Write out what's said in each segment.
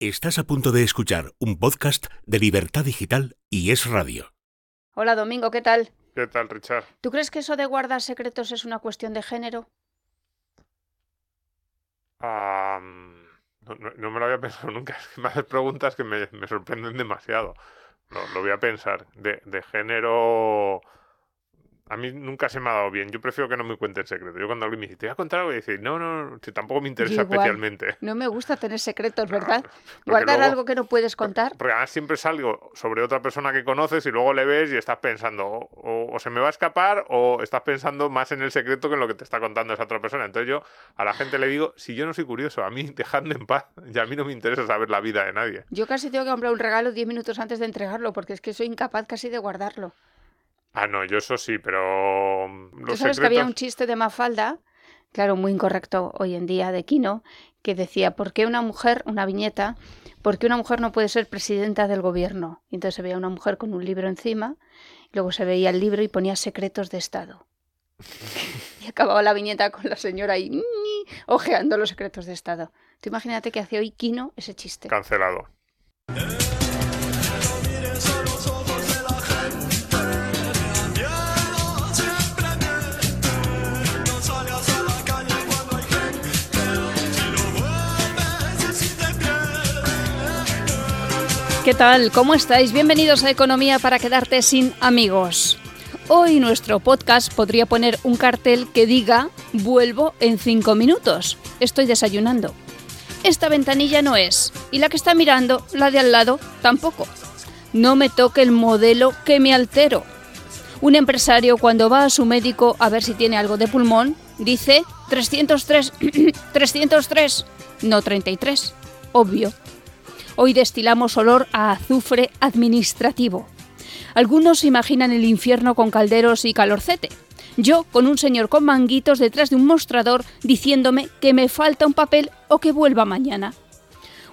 Estás a punto de escuchar un podcast de Libertad Digital y Es Radio. Hola Domingo, ¿qué tal? ¿Qué tal, Richard? ¿Tú crees que eso de guardar secretos es una cuestión de género? No, no- no me lo había pensado nunca. Es que me haces preguntas que me, me sorprenden demasiado. Lo, lo voy a pensar. De, de género. A mí nunca se me ha dado bien. Yo prefiero que no me cuente el secreto. Yo cuando alguien me dice, te voy a contar algo, y dice, no, no, si tampoco me interesa igual. especialmente. No me gusta tener secretos, ¿verdad? Guardar luego- algo que no puedes contar. Porque además siempre es algo sobre otra persona que conoces y luego le ves y estás pensando, o, o- o se me va a escapar o estás pensando más en el secreto que en lo que te está contando esa otra persona. Entonces yo a la gente le digo, si yo no soy curioso, a mí dejadme en paz y a mí no me interesa saber la vida de nadie. Yo casi tengo que comprar un regalo 10 minutos antes de entregarlo porque es que soy incapaz casi de guardarlo. Ah, no, yo eso sí, pero mm, Tú sabes que había un chiste de Mafalda, claro, muy incorrecto hoy en día, de Kino, que decía, ¿por qué una mujer, una viñeta, por qué una mujer no puede ser presidenta del gobierno? Y entonces se veía una mujer con un libro encima, y luego se veía el libro y ponía secretos de Estado. y acababa la viñeta con la señora ahí, ñi, ojeando los secretos de Estado. Tú imagínate que hace hoy Kino ese chiste. Cancelado. ¿Qué tal? ¿Cómo estáis? Bienvenidos a Economía para quedarte sin amigos. Hoy nuestro podcast podría poner un cartel que diga vuelvo en cinco minutos. Estoy desayunando. Esta ventanilla no es. Y la que está mirando, la de al lado, tampoco. No me toque el modelo que me altero. Un empresario cuando va a su médico a ver si tiene algo de pulmón, dice 303, 303, no 33. Obvio. Hoy destilamos olor a azufre administrativo. Algunos imaginan el infierno con calderos y calorcete. Yo con un señor con manguitos detrás de un mostrador diciéndome que me falta un papel o que vuelva mañana.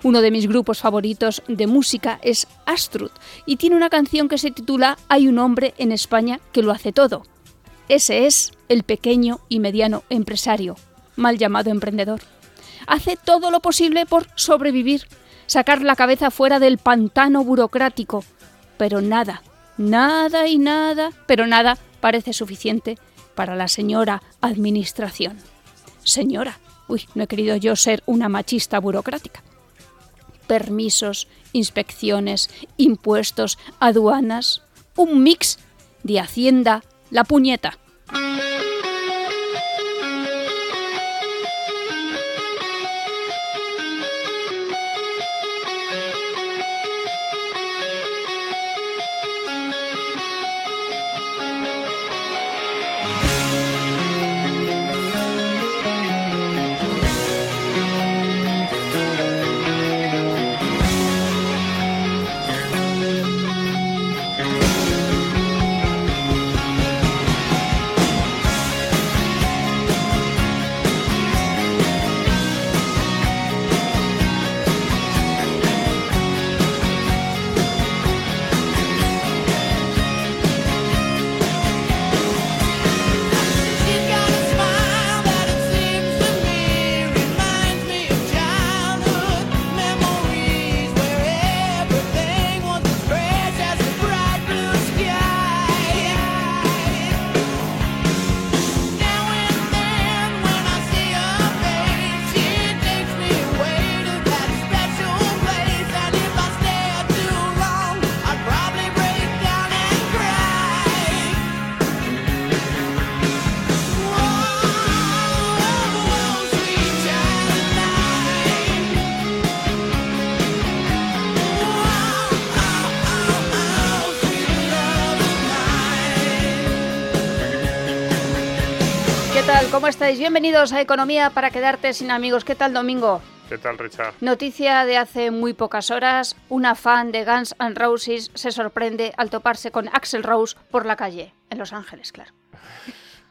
Uno de mis grupos favoritos de música es Astrud y tiene una canción que se titula Hay un hombre en España que lo hace todo. Ese es el pequeño y mediano empresario, mal llamado emprendedor. Hace todo lo posible por sobrevivir, sacar la cabeza fuera del pantano burocrático, pero nada, nada y nada, pero nada parece suficiente para la señora Administración. Señora, uy, no he querido yo ser una machista burocrática. Permisos, inspecciones, impuestos, aduanas, un mix de Hacienda, la puñeta. ¿Cómo estáis? Bienvenidos a Economía para quedarte sin amigos. ¿Qué tal, Domingo? ¿Qué tal, Richard? Noticia de hace muy pocas horas. Una fan de Guns N' Roses se sorprende al toparse con Axel Rose por la calle, en Los Ángeles, claro.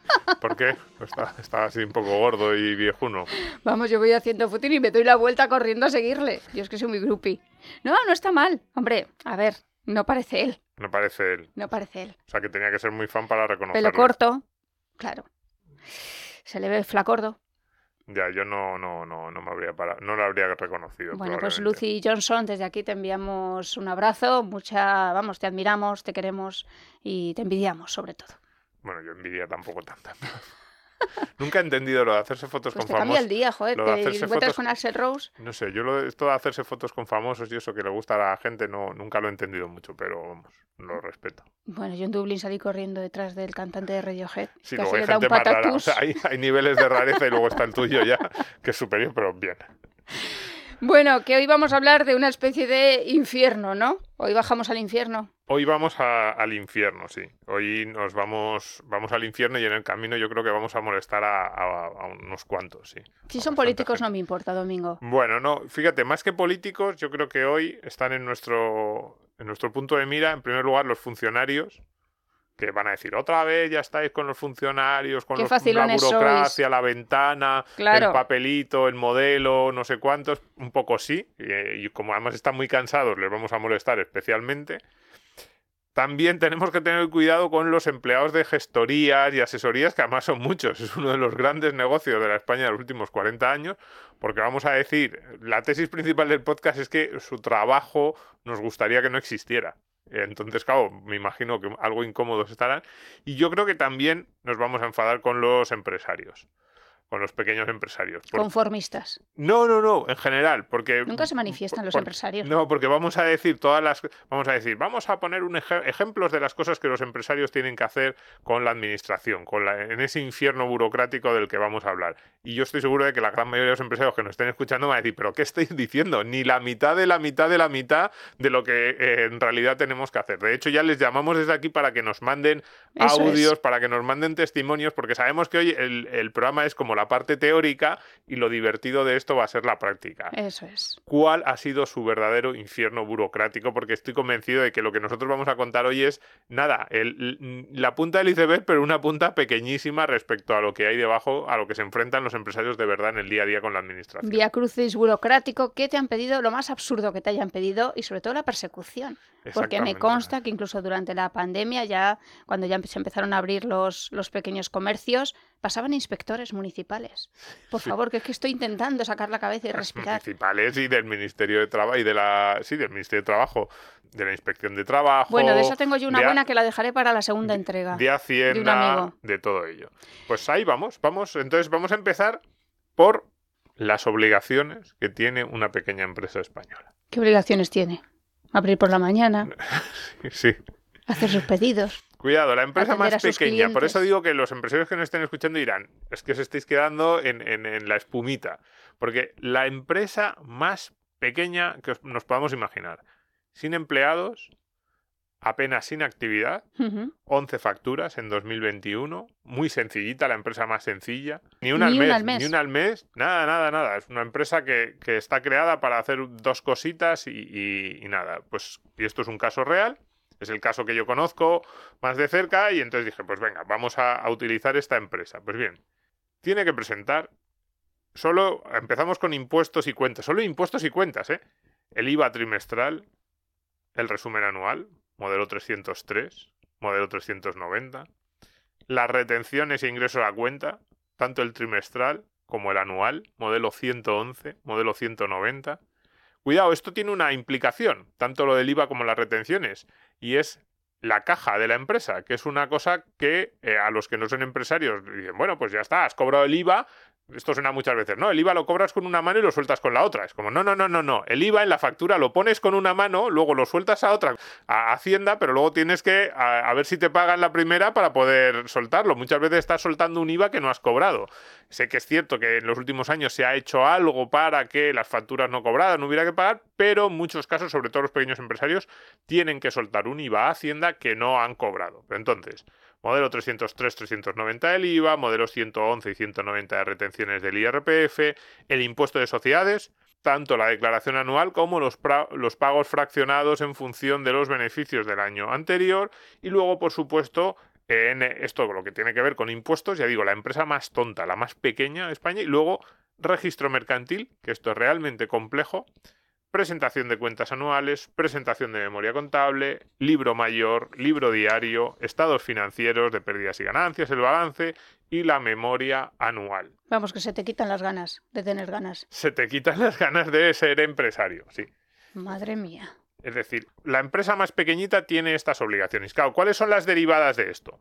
¿Por qué? Está, está así un poco gordo y viejuno. Vamos, yo voy haciendo footing y me doy la vuelta corriendo a seguirle. Yo es que soy muy groupie. No, no está mal. Hombre, a ver, no parece él. No parece él. No parece él. O sea, que tenía que ser muy fan para reconocerlo. Pelo corto, claro. Se le ve flacordo. Ya, yo no, no, no, no me habría parado, no lo habría reconocido. Bueno, pues. Lucy Johnson, desde aquí te enviamos un abrazo, mucha, vamos, te admiramos, te queremos y te envidiamos sobre todo. Bueno, yo envidia tampoco tanta. Nunca he entendido lo de hacerse fotos Pues con te cambia el famosos. día, joder, lo de te encuentras fotos- con Axel Rose. No sé, yo lo de, esto de hacerse fotos con famosos y eso que le gusta a la gente, no, nunca lo he entendido mucho, pero vamos, lo respeto. Bueno, yo en Dublín salí corriendo detrás del cantante de Radiohead. Sí, luego hay gente más rara. O sea, hay, hay niveles de rareza y luego está el tuyo ya, que es superior, pero bien. Bueno, que hoy vamos a hablar de una especie de infierno, ¿no? Hoy bajamos al infierno. Hoy vamos a- al infierno, sí. Hoy nos vamos, vamos al infierno y en el camino yo creo que vamos a molestar a, a- a unos cuantos, sí. Si son políticos gente. no me importa, Domingo. Bueno, no, fíjate, más que políticos, yo creo que hoy están en nuestro, en nuestro punto de mira, en primer lugar, los funcionarios, que van a decir, otra vez ya estáis con los funcionarios, con los- la burocracia, la ventana, Claro. el papelito, el modelo, no sé cuántos, un poco sí, y, y como además están muy cansados, les vamos a molestar especialmente. También tenemos que tener cuidado con los empleados de gestorías y asesorías, que además son muchos. Es uno de los grandes negocios de la España de los últimos 40 años, porque vamos a decir, la tesis principal del podcast es que su trabajo nos gustaría que no existiera. Entonces, claro, me imagino que algo incómodos estarán. Y yo creo que también nos vamos a enfadar con los empresarios, con los pequeños empresarios. Por- Conformistas. No, no, no, en general, porque... Nunca se manifiestan los por- empresarios. No, porque vamos a decir todas las... Vamos a decir, vamos a poner un eje- ejemplos de las cosas que los empresarios tienen que hacer con la administración, con la, en ese infierno burocrático del que vamos a hablar. Y yo estoy seguro de que la gran mayoría de los empresarios que nos estén escuchando van a decir, pero ¿qué estáis diciendo? Ni la mitad de la mitad de la mitad de lo que eh, en realidad tenemos que hacer. De hecho, ya les llamamos desde aquí para que nos manden Eso es. audios, para que nos manden testimonios, porque sabemos que hoy el, el programa es como la parte teórica y lo divertido de esto va a ser la práctica Eso es. cuál ha sido su verdadero infierno burocrático, porque estoy convencido de que lo que nosotros vamos a contar hoy es nada, el- la punta del iceberg, pero una punta pequeñísima respecto a lo que hay debajo, a lo que se enfrentan los empresarios de verdad en el día a día con la administración. Vía crucis burocrático, ¿qué te han pedido? Lo más absurdo que te hayan pedido y sobre todo la persecución. Porque me consta que incluso durante la pandemia, ya cuando ya se empezaron a abrir los, los pequeños comercios, pasaban inspectores municipales. Por Sí. favor, que es que estoy intentando sacar la cabeza y respirar. municipales y del Ministerio de Trabajo y de la sí, del Ministerio de Trabajo, de la Inspección de Trabajo. Bueno, de esa tengo yo una a- buena que la dejaré para la segunda entrega. de Hacienda, amigo. de todo ello. Pues ahí vamos, vamos. Entonces vamos a empezar por las obligaciones que tiene una pequeña empresa española. ¿Qué obligaciones tiene? Abrir por la mañana, Sí. hacer sus pedidos. Cuidado, la empresa más pequeña. Por eso digo que los empresarios que nos estén escuchando dirán, es que os estáis quedando en, en- en la espumita. Porque la empresa más pequeña que os- nos podamos imaginar, sin empleados, apenas sin actividad, Ujú. 11 facturas en 2021, muy sencillita, la empresa más sencilla, ni una, Ni al, mes, una al mes. ni una al mes, nada, nada, nada, es una empresa que, que está creada para hacer dos cositas y, y- y nada, pues y esto es un caso real, es el caso que yo conozco más de cerca y entonces dije, pues venga, vamos a, utilizar esta empresa. Pues bien, tiene que presentar, solo empezamos con impuestos y cuentas, solo impuestos y cuentas, ¿eh? El IVA trimestral, el resumen anual, modelo 303, modelo 390, las retenciones e ingresos a cuenta, tanto el trimestral como el anual, modelo 111, modelo 190. Cuidado, esto tiene una implicación, tanto lo del IVA como las retenciones, y es la caja de la empresa, que es una cosa que eh, a los que no son empresarios dicen, bueno, pues ya está, has cobrado el IVA, esto suena muchas veces, no, el IVA lo cobras con una mano y lo sueltas con la otra. Es como, no, no, no, no, no. El IVA en la factura lo pones con una mano, luego lo sueltas a otra, a Hacienda, pero luego tienes que a, ver si te pagan la primera para poder soltarlo. Muchas veces estás soltando un IVA que no has cobrado. Sé que es cierto que en los últimos años se ha hecho algo para que las facturas no cobradas no hubiera que pagar, pero en muchos casos, sobre todo los pequeños empresarios, tienen que soltar un IVA a Hacienda que no han cobrado. Entonces, modelo 303, 390 del IVA, modelos 111 y 190 de retenciones del IRPF, el impuesto de sociedades, tanto la declaración anual como los, los, pagos fraccionados en función de los beneficios del año anterior y luego, por supuesto, en esto lo que tiene que ver con impuestos, ya digo, la empresa más tonta, la más pequeña de España y luego registro mercantil, que esto es realmente complejo, presentación de cuentas anuales, presentación de memoria contable, libro mayor, libro diario, estados financieros de pérdidas y ganancias, el balance y la memoria anual. Vamos, que se te quitan las ganas de tener ganas. Se te quitan las ganas de ser empresario, sí. Madre mía. Es decir, la empresa más pequeñita tiene estas obligaciones. Claro, ¿cuáles son las derivadas de esto?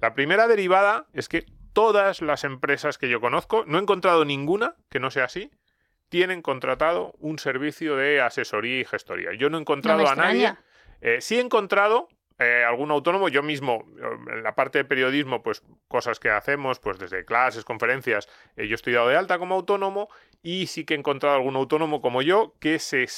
La primera derivada es que todas las empresas que yo conozco, no he encontrado ninguna que no sea así, tienen contratado un servicio de asesoría y gestoría. Yo no he encontrado a nadie. Eh, sí he encontrado eh, algún autónomo, yo mismo, en la parte de periodismo, pues cosas que hacemos, pues desde clases, conferencias, eh, yo estoy dado de alta como autónomo y sí que he encontrado algún autónomo como yo que se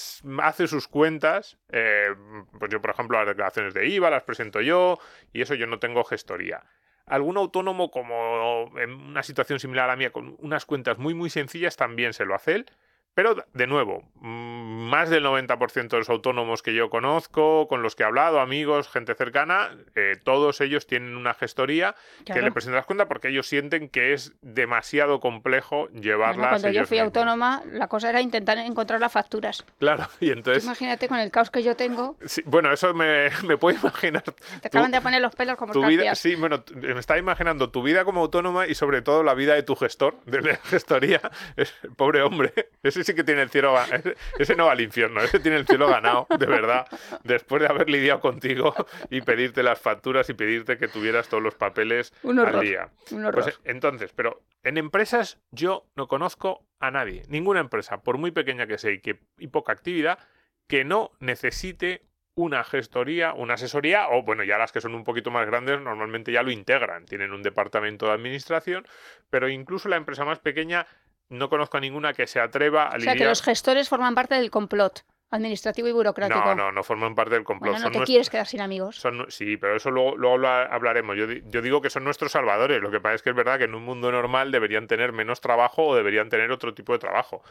hace sus cuentas, pues yo por ejemplo las declaraciones de IVA las presento yo y eso yo no tengo gestoría algún autónomo como en una situación similar a la mía, con unas cuentas muy muy sencillas, también se lo hace él. Pero, de nuevo, mm, más del 90% de los autónomos que yo conozco, con los que he hablado, amigos, gente cercana, eh, todos ellos tienen una gestoría que le presentan las cuentas porque ellos sienten que es demasiado complejo llevarlas. cuando yo fui autónoma, la cosa era intentar encontrar las facturas. Claro, y entonces. imagínate con el caos que yo tengo. bueno, eso me, me puedo imaginar. Te acaban de poner los pelos como tu vida, Sí, bueno, me estaba imaginando tu vida como autónoma y sobre todo la vida de tu gestor, de la gestoría. pobre hombre. Ese sí que tiene el cielo ese no va al infierno, ese tiene el cielo ganado, de verdad, después de haber lidiado contigo y pedirte las facturas y pedirte que tuvieras todos los papeles al día. Pues, entonces, pero en empresas yo no conozco a nadie, ninguna empresa, por muy pequeña que sea y, que, y poca actividad, que no necesite una gestoría, una asesoría, o bueno, ya las que son un poquito más grandes normalmente ya lo integran, tienen un departamento de administración, pero incluso la empresa más pequeña no conozco a ninguna que se atreva a O sea, que los gestores forman parte del complot administrativo y burocrático. No, no, no forman parte del complot. Bueno, no te quieres quedar sin amigos. Son, sí, pero eso luego, luego hablaremos. Yo, yo, digo que son nuestros salvadores. Lo que pasa es que es verdad que en un mundo normal deberían tener menos trabajo o deberían tener otro tipo de trabajo.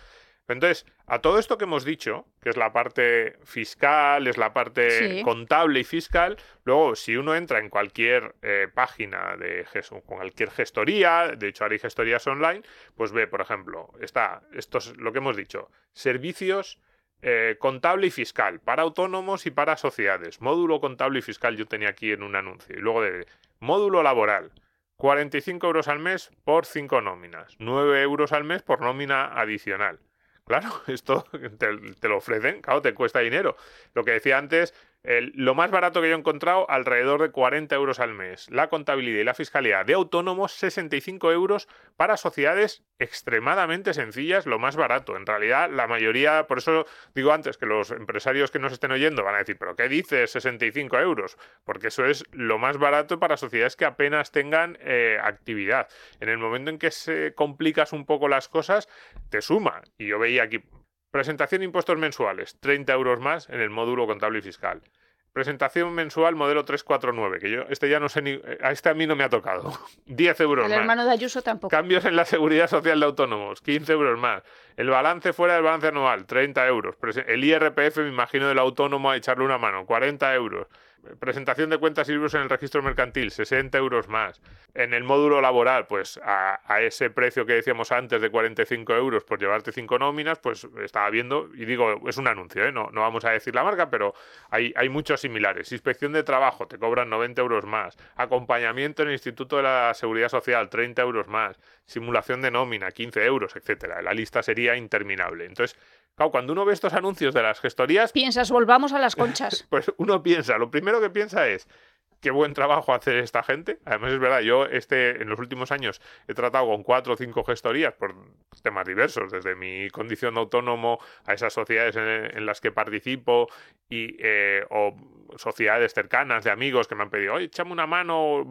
Entonces, a todo esto que hemos dicho, que es la parte fiscal, es la parte contable y fiscal, luego si uno entra en cualquier eh, página de con cualquier gestoría, de hecho hay gestorías online, pues ve, por ejemplo, está, esto es lo que hemos dicho, servicios eh, contable y fiscal para autónomos y para sociedades. Módulo contable y fiscal yo tenía aquí en un anuncio. Y luego de módulo laboral. 45 euros al mes por 5 nóminas. 9 euros al mes por nómina adicional. Claro, esto te, lo ofrecen, claro, te cuesta dinero. Lo que decía antes, lo más barato que yo he encontrado, alrededor de 40 euros al mes. La contabilidad y la fiscalidad de autónomos, 65 euros para sociedades extremadamente sencillas, lo más barato. En realidad, la mayoría, por eso digo antes que los empresarios que nos estén oyendo van a decir, pero ¿qué dices 65 euros? Porque eso es lo más barato para sociedades que apenas tengan eh, actividad. En el momento en que se complicas un poco las cosas, te suma. Y yo veía aquí, Presentación de impuestos mensuales, 30 euros más en el módulo contable y fiscal. Presentación mensual modelo 349, que yo este ya no sé ni... A este a mí no me ha tocado. 10 euros el más. El hermano de Ayuso tampoco. Cambios en la seguridad social de autónomos, 15 euros más. El balance fuera del balance anual, 30 euros. El IRPF, me imagino, del autónomo a echarle una mano, 40 euros presentación de cuentas y libros en el registro mercantil, 60 euros más. En el módulo laboral, pues a, ese precio que decíamos antes de 45 euros por llevarte cinco nóminas, pues estaba viendo, y digo, es un anuncio, ¿eh? no, no vamos a decir la marca, pero hay, hay muchos similares. Inspección de trabajo, te cobran 90 euros más. Acompañamiento en el Instituto de la Seguridad Social, 30 euros más. Simulación de nómina, 15 euros, etcétera. La lista sería interminable. Entonces, Claro, cuando uno ve estos anuncios de las gestorías... Piensas, volvamos a las conchas. pues uno piensa, lo primero que piensa es, qué buen trabajo hace esta gente. Además, es verdad, yo este, en los últimos años he tratado con cuatro o cinco gestorías por temas diversos, desde mi condición de autónomo a esas sociedades en, las que participo y, eh, o sociedades cercanas de amigos que me han pedido, oye, échame una mano,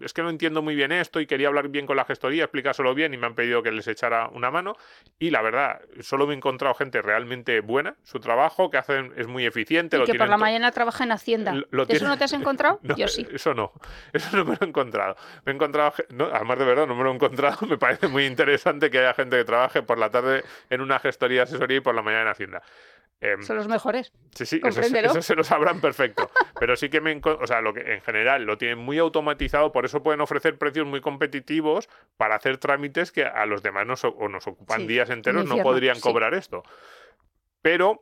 es que no entiendo muy bien esto y quería hablar bien con la gestoría, explicárselo bien y me han pedido que les echara una mano. Y la verdad, solo me he encontrado gente realmente buena, su trabajo que hacen es muy eficiente. Y que por la mañana trabaja en Hacienda. ¿Eso no te has encontrado? Yo sí. Eso no, eso no me lo he encontrado. Me he encontrado, además de verdad, no me lo he encontrado, me parece muy interesante que haya gente que trabaje por la tarde en una gestoría asesoría y por la mañana en Hacienda. Em, Son los mejores. Sí, sí, eso, se lo sabrán perfecto. Pero sí que me. O sea, lo que en general lo tienen muy automatizado, por eso pueden ofrecer precios muy competitivos para hacer trámites que a los demás nos, o nos ocupan días enteros, no podrían cobrar esto. Pero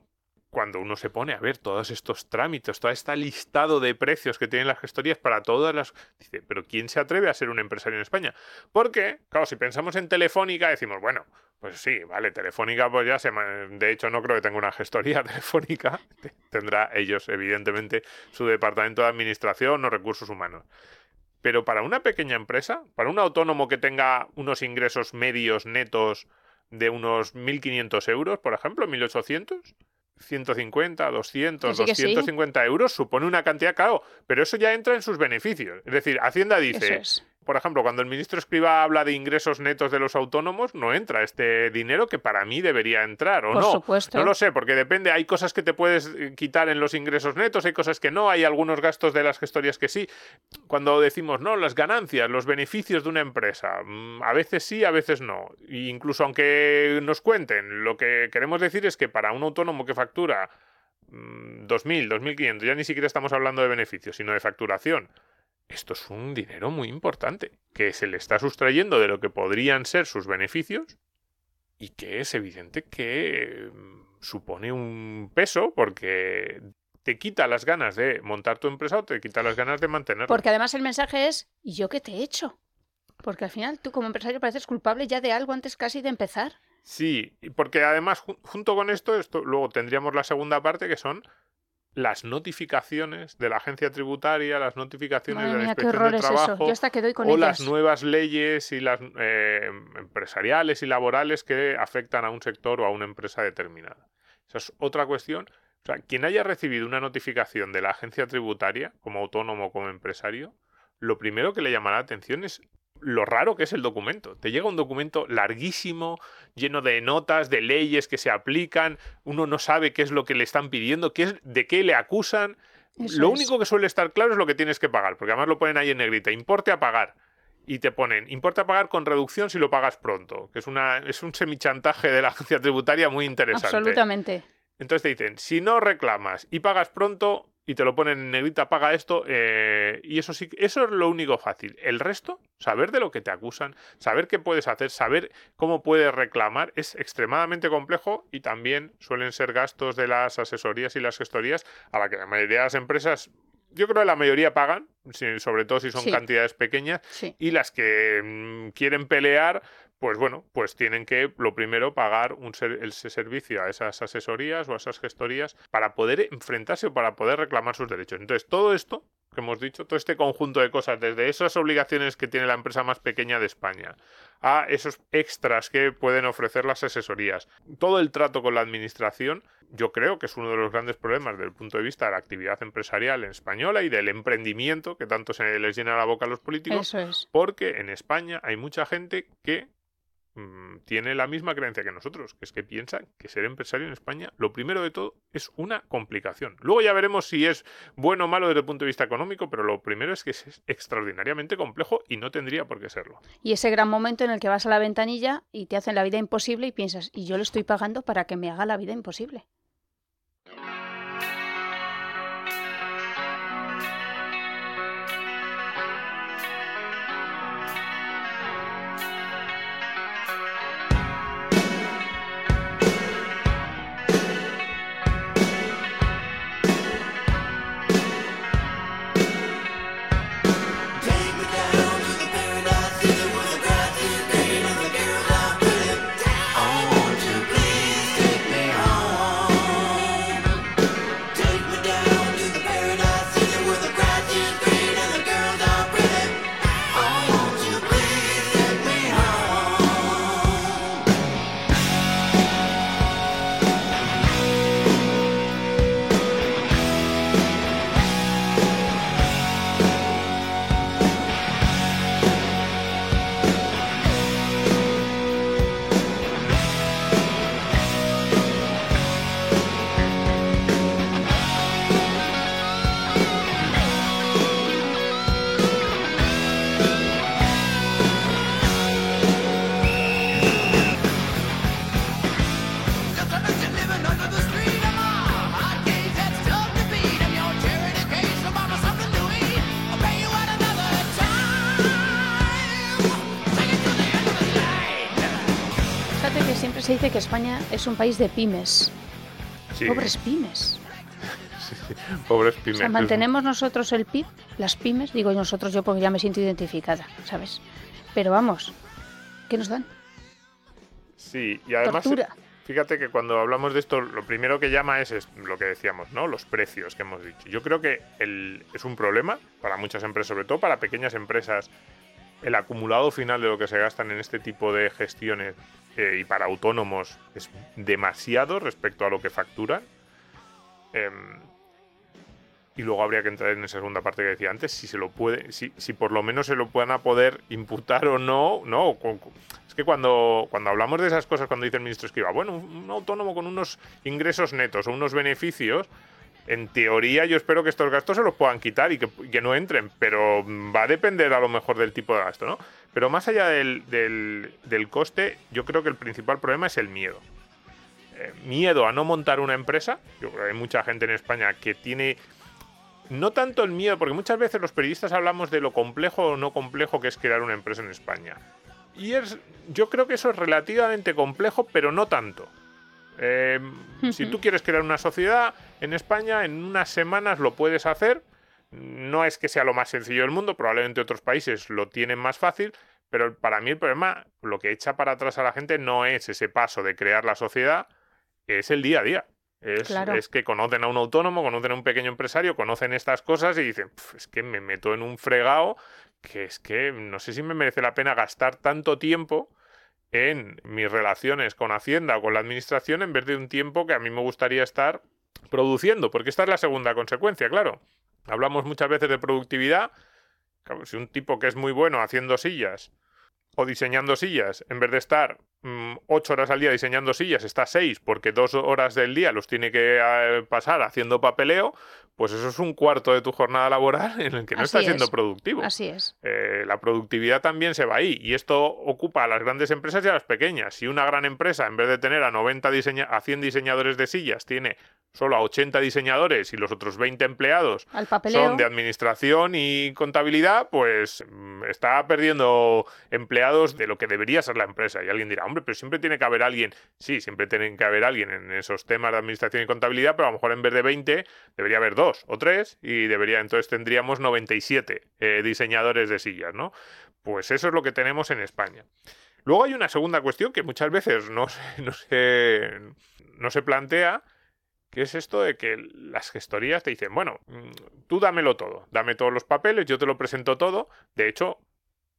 cuando uno se pone a ver todos estos trámites, todo este listado de precios que tienen las gestorías para todas las... Dice, pero ¿quién se atreve a ser un empresario en España? Porque, claro, si pensamos en Telefónica, decimos, bueno, pues sí, vale, Telefónica, pues ya se... De hecho, no creo que tenga una gestoría telefónica. Tendrá ellos, evidentemente, su departamento de administración o recursos humanos. Pero para una pequeña empresa, para un autónomo que tenga unos ingresos medios netos de unos 1.500 euros, por ejemplo, 1.800, 150, 200, 250 euros supone una cantidad, claro, pero eso ya entra en sus beneficios. Es decir, Hacienda dice, por ejemplo, cuando el ministro Escriba habla de ingresos netos de los autónomos, no entra este dinero que para mí debería entrar, ¿o por no? Supuesto. No lo sé, porque depende, hay cosas que te puedes eh, quitar en los ingresos netos, hay cosas que no, hay algunos gastos de las gestorias que sí. Cuando decimos, no, las ganancias, los beneficios de una empresa, mm, a veces sí, a veces no. E incluso aunque nos cuenten, lo que queremos decir es que para un autónomo que factura 2.000, mm, 2.500, ya ni siquiera estamos hablando de beneficios, sino de facturación esto es un dinero muy importante, que se le está sustrayendo de lo que podrían ser sus beneficios y que es evidente que mm, supone un peso porque te quita las ganas de montar tu empresa o te quita las ganas de mantenerla. Porque además el mensaje es, ¿y yo qué te he hecho? Porque al final tú como empresario pareces culpable ya de algo antes casi de empezar. Sí, porque además junto con esto, esto luego tendríamos la segunda parte que son las notificaciones de la agencia tributaria, las notificaciones de la inspección de trabajo o las nuevas leyes y las eh, empresariales y laborales que afectan a un sector o a una empresa determinada. Esa es otra cuestión. O sea, quien haya recibido una notificación de la agencia tributaria, como autónomo o como empresario, lo primero que le llamará la atención es lo raro que es el documento. Te llega un documento larguísimo, lleno de notas, de leyes que se aplican, uno no sabe qué es lo que le están pidiendo, qué es, de qué le acusan. lo único que suele estar claro es lo que tienes que pagar, porque además lo ponen ahí en negrita, importe a pagar. Y te ponen, importe a pagar con reducción si lo pagas pronto, que es, una, es un semichantaje de la agencia tributaria muy interesante. Absolutamente. Entonces te dicen, si no reclamas y pagas pronto, y te lo ponen en negrita, paga esto, eh, y eso sí, eso es lo único fácil. El resto, saber de lo que te acusan, saber qué puedes hacer, saber cómo puedes reclamar, es extremadamente complejo y también suelen ser gastos de las asesorías y las gestorías a la que la mayoría de las empresas yo creo que la mayoría pagan, sobre todo si son cantidades pequeñas, y las que mm, quieren pelear, pues bueno, pues tienen que, lo primero, pagar un ese servicio a esas asesorías o a esas gestorías para poder enfrentarse o para poder reclamar sus derechos. Entonces, todo esto que hemos dicho, todo este conjunto de cosas, desde esas obligaciones que tiene la empresa más pequeña de España, a esos extras que pueden ofrecer las asesorías, todo el trato con la administración, yo creo que es uno de los grandes problemas desde el punto de vista de la actividad empresarial en española y del emprendimiento que tanto se les llena la boca a los políticos, porque en España hay mucha gente que Mm, tiene la misma creencia que nosotros, que es que piensa que ser empresario en España, lo primero de todo, es una complicación. Luego ya veremos si es bueno o malo desde el punto de vista económico, pero lo primero es que es extraordinariamente complejo y no tendría por qué serlo. Y ese gran momento en el que vas a la ventanilla y te hacen la vida imposible y piensas, y yo le estoy pagando para que me haga la vida imposible. Dice que España es un país de pymes. Sí, Pobres pymes. pobres O pymes. sea, Es- mantenemos nosotros el PIB, las pymes, digo nosotros yo porque ya me siento identificada, ¿sabes? Pero vamos, ¿qué nos dan? Sí, y además, Tortura. fíjate que cuando hablamos de esto, lo primero que llama es, es lo que decíamos, ¿no? Los precios que hemos dicho. Yo creo que el- es un problema para muchas empresas, sobre todo para pequeñas empresas, el acumulado final de lo que se gastan en este tipo de gestiones eh, y para autónomos es demasiado respecto a lo que facturan. Em, y luego habría que entrar en esa segunda parte que decía antes, si se lo puede, si, si por lo menos se lo puedan a poder imputar o no, no. es que cuando, cuando hablamos de esas cosas, cuando dice el ministro Escriba, bueno, un autónomo con unos ingresos netos o unos beneficios, en teoría yo espero que estos gastos se los puedan quitar y que, no entren, pero va a depender a lo mejor del tipo de gasto, ¿no? Pero más allá del, del- del coste, yo creo que el principal problema es el miedo. Eh, miedo a no montar una empresa. Yo creo que hay mucha gente en España que tiene no tanto el miedo, porque muchas veces los periodistas hablamos de lo complejo o no complejo que es crear una empresa en España. Y es, yo creo que eso es relativamente complejo, pero no tanto. Eh, Si tú quieres crear una sociedad en España, en unas semanas lo puedes hacer. No es que sea lo más sencillo del mundo, probablemente otros países lo tienen más fácil, pero para mí el problema, lo que echa para atrás a la gente no es ese paso de crear la sociedad, es el día a día. Es, Claro. es que conocen a un autónomo, conocen a un pequeño empresario, conocen estas cosas y dicen, "Pf, es que me meto en un fregado que es que no sé si me merece la pena gastar tanto tiempo en mis relaciones con Hacienda o con la Administración en vez de un tiempo que a mí me gustaría estar produciendo, porque esta es la segunda consecuencia, claro. Hablamos muchas veces de productividad. Claro, si un tipo que es muy bueno haciendo sillas o diseñando sillas, en vez de estar mm, ocho horas al día diseñando sillas, está seis porque dos horas del día los tiene que eh, pasar haciendo papeleo, pues eso es un cuarto de tu jornada laboral en el que no Así estás siendo productivo. Así es. Eh, la productividad también se va ahí. Y esto ocupa a las grandes empresas y a las pequeñas. Si una gran empresa, en vez de tener a 90 diseña a 100 diseñadores de sillas, tiene solo a 80 diseñadores y los otros 20 empleados Al son de administración y contabilidad, pues mm, está perdiendo empleados de lo que debería ser la empresa. Y alguien dirá, hombre, pero siempre tiene que haber alguien. Sí, siempre tiene que haber alguien en esos temas de administración y contabilidad, pero a lo mejor en vez de 20 debería haber dos o tres y debería entonces tendríamos 97 eh, diseñadores de sillas, ¿no? Pues eso es lo que tenemos en España. Luego hay una segunda cuestión que muchas veces no se, no se, no se plantea, que es esto de que las gestorías te dicen, bueno, mm, tú dámelo todo, dame todos los papeles, yo te lo presento todo. De hecho,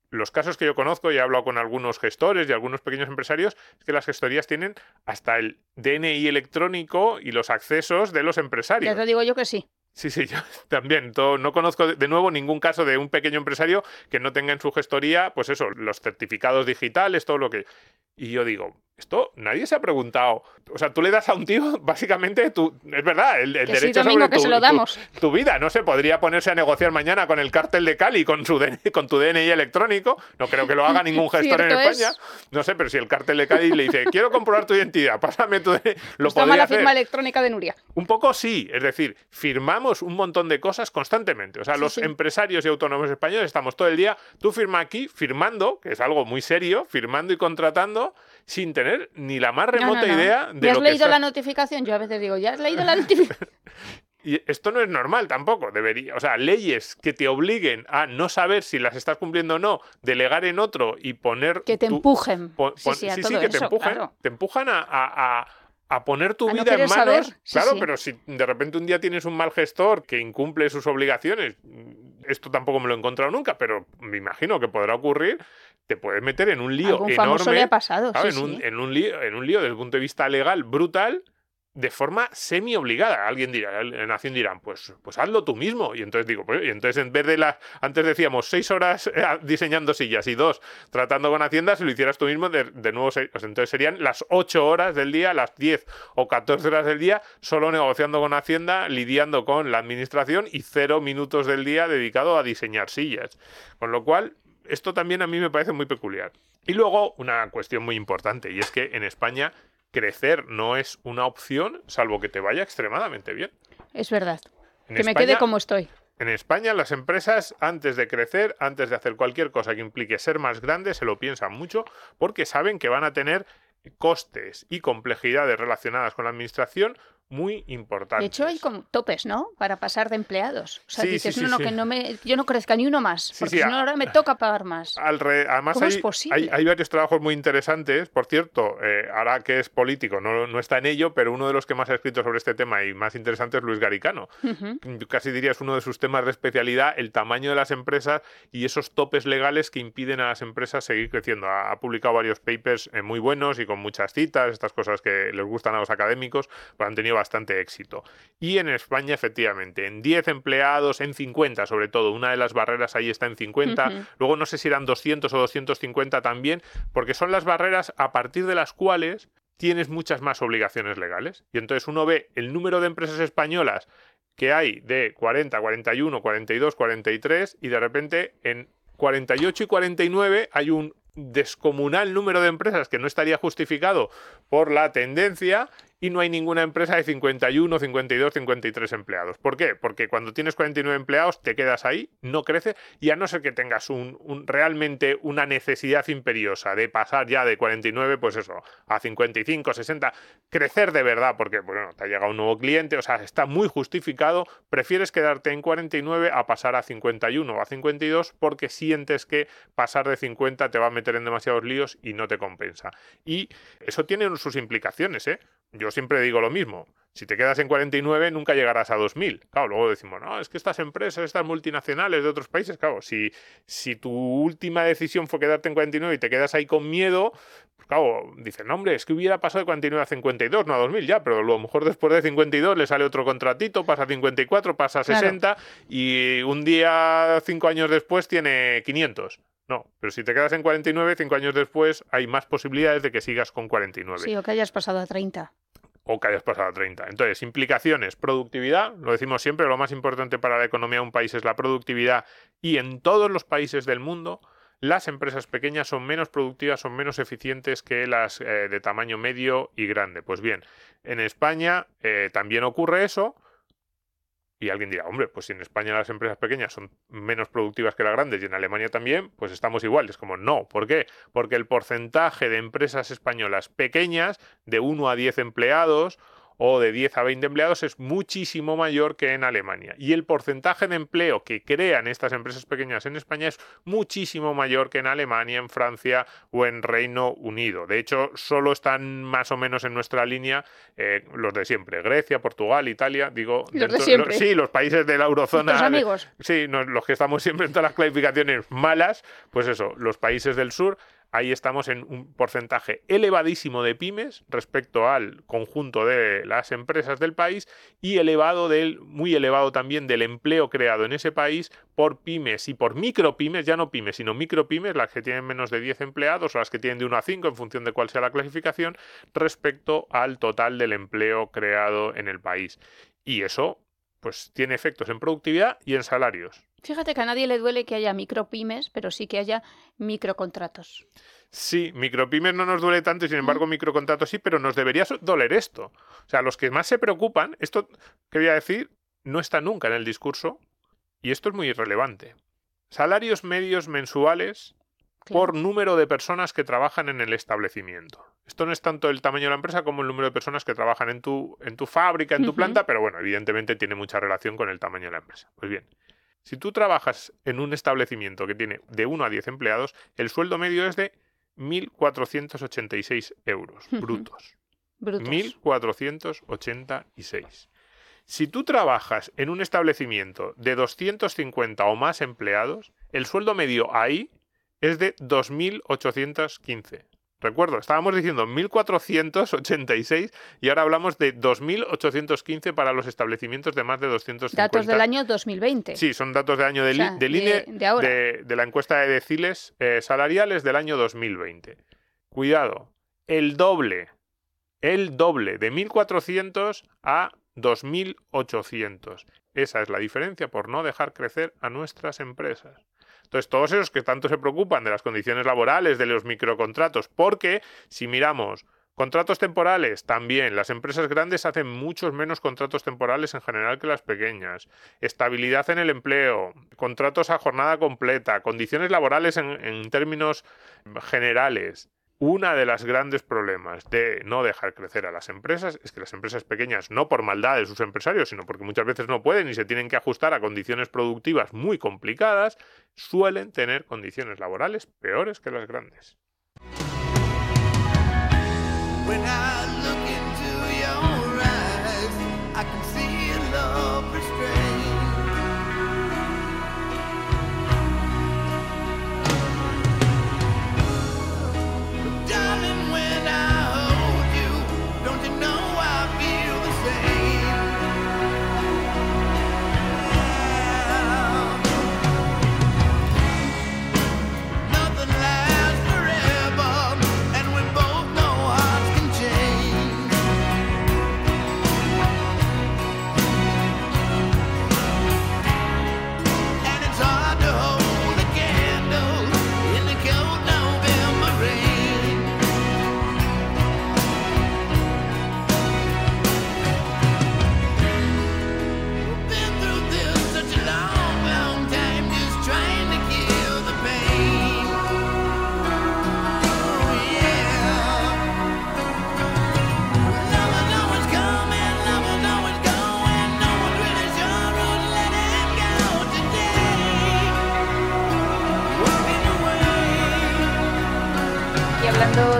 los casos que yo conozco, y he hablado con algunos gestores y algunos pequeños empresarios, es que las gestorías tienen hasta el DNI electrónico y los accesos de los empresarios. Ya te digo yo que sí. Sí, sí, yo también. todo- no conozco de- de nuevo ningún caso de un pequeño empresario que no tenga en su gestoría, pues eso, los certificados digitales, todo lo que. Y yo digo, esto nadie se ha preguntado. O sea, tú le das a un tío, básicamente, tu, es verdad, el, el Que sí, derecho Domingo, sobre que tu, se lo tu- damos. tu vida. No se podría ponerse a negociar mañana con el cártel de Cali con, su DNI con tu DNI electrónico. No creo que lo haga ningún gestor en es. España. No sé, pero si el cártel de Cali le dice, quiero comprobar tu identidad, pásame tu DNI, lo Está podría mala hacer. firma electrónica de Nuria. Un poco sí, es decir, firmamos un montón de cosas constantemente. O sea, Sí, los sí. empresarios y autónomos españoles estamos todo el día, tú firma aquí, firmando, que es algo muy serio, firmando y contratando, sin tener ni la más No, no, remota no. idea de ¿Ya has lo que leído la notificación? Yo a veces digo, ¿ya has leído la notificación? Y esto no es normal tampoco, debería, o sea, leyes que te obliguen a no saber si las estás cumpliendo o no, delegar en otro y poner que te tu- empujen. pon- sí, pon- sí, sí, que te empujan, claro. te empujan a, a- a- a poner tu A no vida en manos. sí, claro, sí. pero si de repente un día tienes un mal gestor que incumple sus obligaciones, esto tampoco me lo he encontrado nunca, pero me imagino que podrá ocurrir, te puedes meter en un lío enorme. le ha pasado. claro, sí, en, un, sí. en un lío, en un lío desde el punto de vista legal brutal. De forma semi obligada. Alguien dirá, en Nación dirán, pues, pues hazlo tú mismo. Y entonces digo, pues, y entonces en vez de las, antes decíamos seis horas eh, diseñando sillas y dos tratando con Hacienda, si lo hicieras tú mismo, de, de nuevo, pues entonces serían las ocho horas del día, las 10 o 14 horas del día, solo negociando con Hacienda, lidiando con la administración y cero minutos del día dedicado a diseñar sillas. Con lo cual, esto también a mí me parece muy peculiar. Y luego, una cuestión muy importante, y es que en España crecer no es una opción, salvo que te vaya extremadamente bien. Es verdad. En que me quede como estoy. En España las empresas antes de crecer, antes de hacer cualquier cosa que implique ser más grandes, se lo piensan mucho porque saben que van a tener costes y complejidades relacionadas con la administración muy importantes. De hecho, hay como topes, ¿no? Para pasar de empleados. O sea, Sí, dices, sí, sí, no, no, que no me, yo no crezca ni uno más, porque si no ahora me toca pagar más. Alre- Además, ¿Cómo hay, es posible? hay- hay varios trabajos muy interesantes. Por cierto, eh, ahora que es político, no, no está en ello, pero uno de los que más ha escrito sobre este tema y más interesante es Luis Garicano. Ujú. Yo casi diría es uno de sus temas de especialidad, el tamaño de las empresas y esos topes legales que impiden a las empresas seguir creciendo. Ha, ha publicado varios papers eh, muy buenos y con muchas citas, estas cosas que les gustan a los académicos, pues han tenido bastante éxito. Y en España, efectivamente, en 10 empleados, en 50 sobre todo, una de las barreras ahí está en 50, Ujú. luego no sé si eran 200 o 250 también, porque son las barreras a partir de las cuales tienes muchas más obligaciones legales. Y entonces uno ve el número de empresas españolas que hay de 40, 41, 42, 43 y de repente en 48 y 49 hay un descomunal número de empresas que no estaría justificado por la tendencia y no hay ninguna empresa de 51, 52, 53 empleados. ¿Por qué? Porque cuando tienes 49 empleados te quedas ahí, no crece y a no ser que tengas un- realmente una necesidad imperiosa de pasar ya de 49, pues eso, a 55, 60, crecer de verdad, porque bueno, te ha llegado un nuevo cliente, o sea, está muy justificado, prefieres quedarte en 49 a pasar a 51 o a 52 porque sientes que pasar de 50 te va a meter en demasiados líos y no te compensa. Y eso tiene sus implicaciones, ¿eh? Yo siempre digo lo mismo. Si te quedas en 49, nunca llegarás a 2000. Claro, luego decimos, no, es que estas empresas, estas multinacionales de otros países, claro, si, si tu última decisión fue quedarte en 49 y te quedas ahí con miedo, pues claro, dicen, no, hombre, es que hubiera pasado de 49 a 52, no a 2000 ya, pero a lo mejor después de 52 le sale otro contratito, pasa a 54, pasa a Claro. 60 y un día, cinco años después, tiene 500. No, pero si te quedas en 49, cinco años después hay más posibilidades de que sigas con 49 Sí, o que hayas pasado a 30. O que hayas pasado a 30. Entonces, implicaciones, productividad, lo decimos siempre, lo más importante para la economía de un país es la productividad y en todos los países del mundo las empresas pequeñas son menos productivas, son menos eficientes que las eh, de tamaño medio y grande. Pues bien, en España eh, también ocurre eso. Y alguien dirá, hombre, pues si en España las empresas pequeñas son menos productivas que las grandes y en Alemania también, pues estamos iguales. Como no, ¿por qué? Porque el porcentaje de empresas españolas pequeñas, de 1 a 10 empleados, o de 10 a 20 empleados es muchísimo mayor que en Alemania. Y el porcentaje de empleo que crean estas empresas pequeñas en España es muchísimo mayor que en Alemania, en Francia o en Reino Unido. De hecho, solo están más o menos en nuestra línea eh, los de siempre. Grecia, Portugal, Italia, digo... Los de siempre. sí, los países de la eurozona. Tus amigos. Sí, no, los que estamos siempre en todas las clasificaciones malas, pues eso, los países del sur, ahí estamos en un porcentaje elevadísimo de pymes respecto al conjunto de las empresas del país y elevado del, muy elevado también del empleo creado en ese país por pymes y por micropymes, ya no pymes, sino micropymes, las que tienen menos de 10 empleados o las que tienen de 1 a 5 en función de cuál sea la clasificación, respecto al total del empleo creado en el país. Y eso pues tiene efectos en productividad y en salarios. Fíjate que a nadie le duele que haya micropymes, pero sí que haya microcontratos. Sí, micropymes no nos duele tanto y sin embargo microcontratos sí, pero nos debería doler esto. O sea, los que más se preocupan, esto que voy a decir no está nunca en el discurso y esto es muy irrelevante. Salarios medios mensuales Claro. por número de personas que trabajan en el establecimiento. Esto no es tanto el tamaño de la empresa como el número de personas que trabajan en tu, en tu fábrica, en tu planta, pero bueno, evidentemente tiene mucha relación con el tamaño de la empresa. Pues bien, si tú trabajas en un establecimiento que tiene de 1 a 10 empleados, el sueldo medio es de 1.486 euros brutos. Brutos. 1.486. Si tú trabajas en un establecimiento de 250 o más empleados, el sueldo medio ahí es de 2.815. Recuerdo, estábamos diciendo 1.486 y ahora hablamos de 2.815 para los establecimientos de más de 250. Datos del año 2020. Sí, son datos de año de, O sea, del INE de- de ahora. de, de la encuesta de deciles eh, salariales del año 2020. Cuidado, el doble, el doble de 1.400 a 2.800. Esa es la diferencia por no dejar crecer a nuestras empresas. Entonces, todos esos que tanto se preocupan de las condiciones laborales, de los microcontratos, porque si miramos Contratos temporales, también. Las empresas grandes hacen muchos menos contratos temporales en general que las pequeñas. Estabilidad en el empleo, contratos a jornada completa, condiciones laborales en, en términos generales. Una de las grandes problemas de no dejar crecer a las empresas es que las empresas pequeñas, no por maldad de sus empresarios, sino porque muchas veces no pueden y se tienen que ajustar a condiciones productivas muy complicadas, suelen tener condiciones laborales peores que las grandes.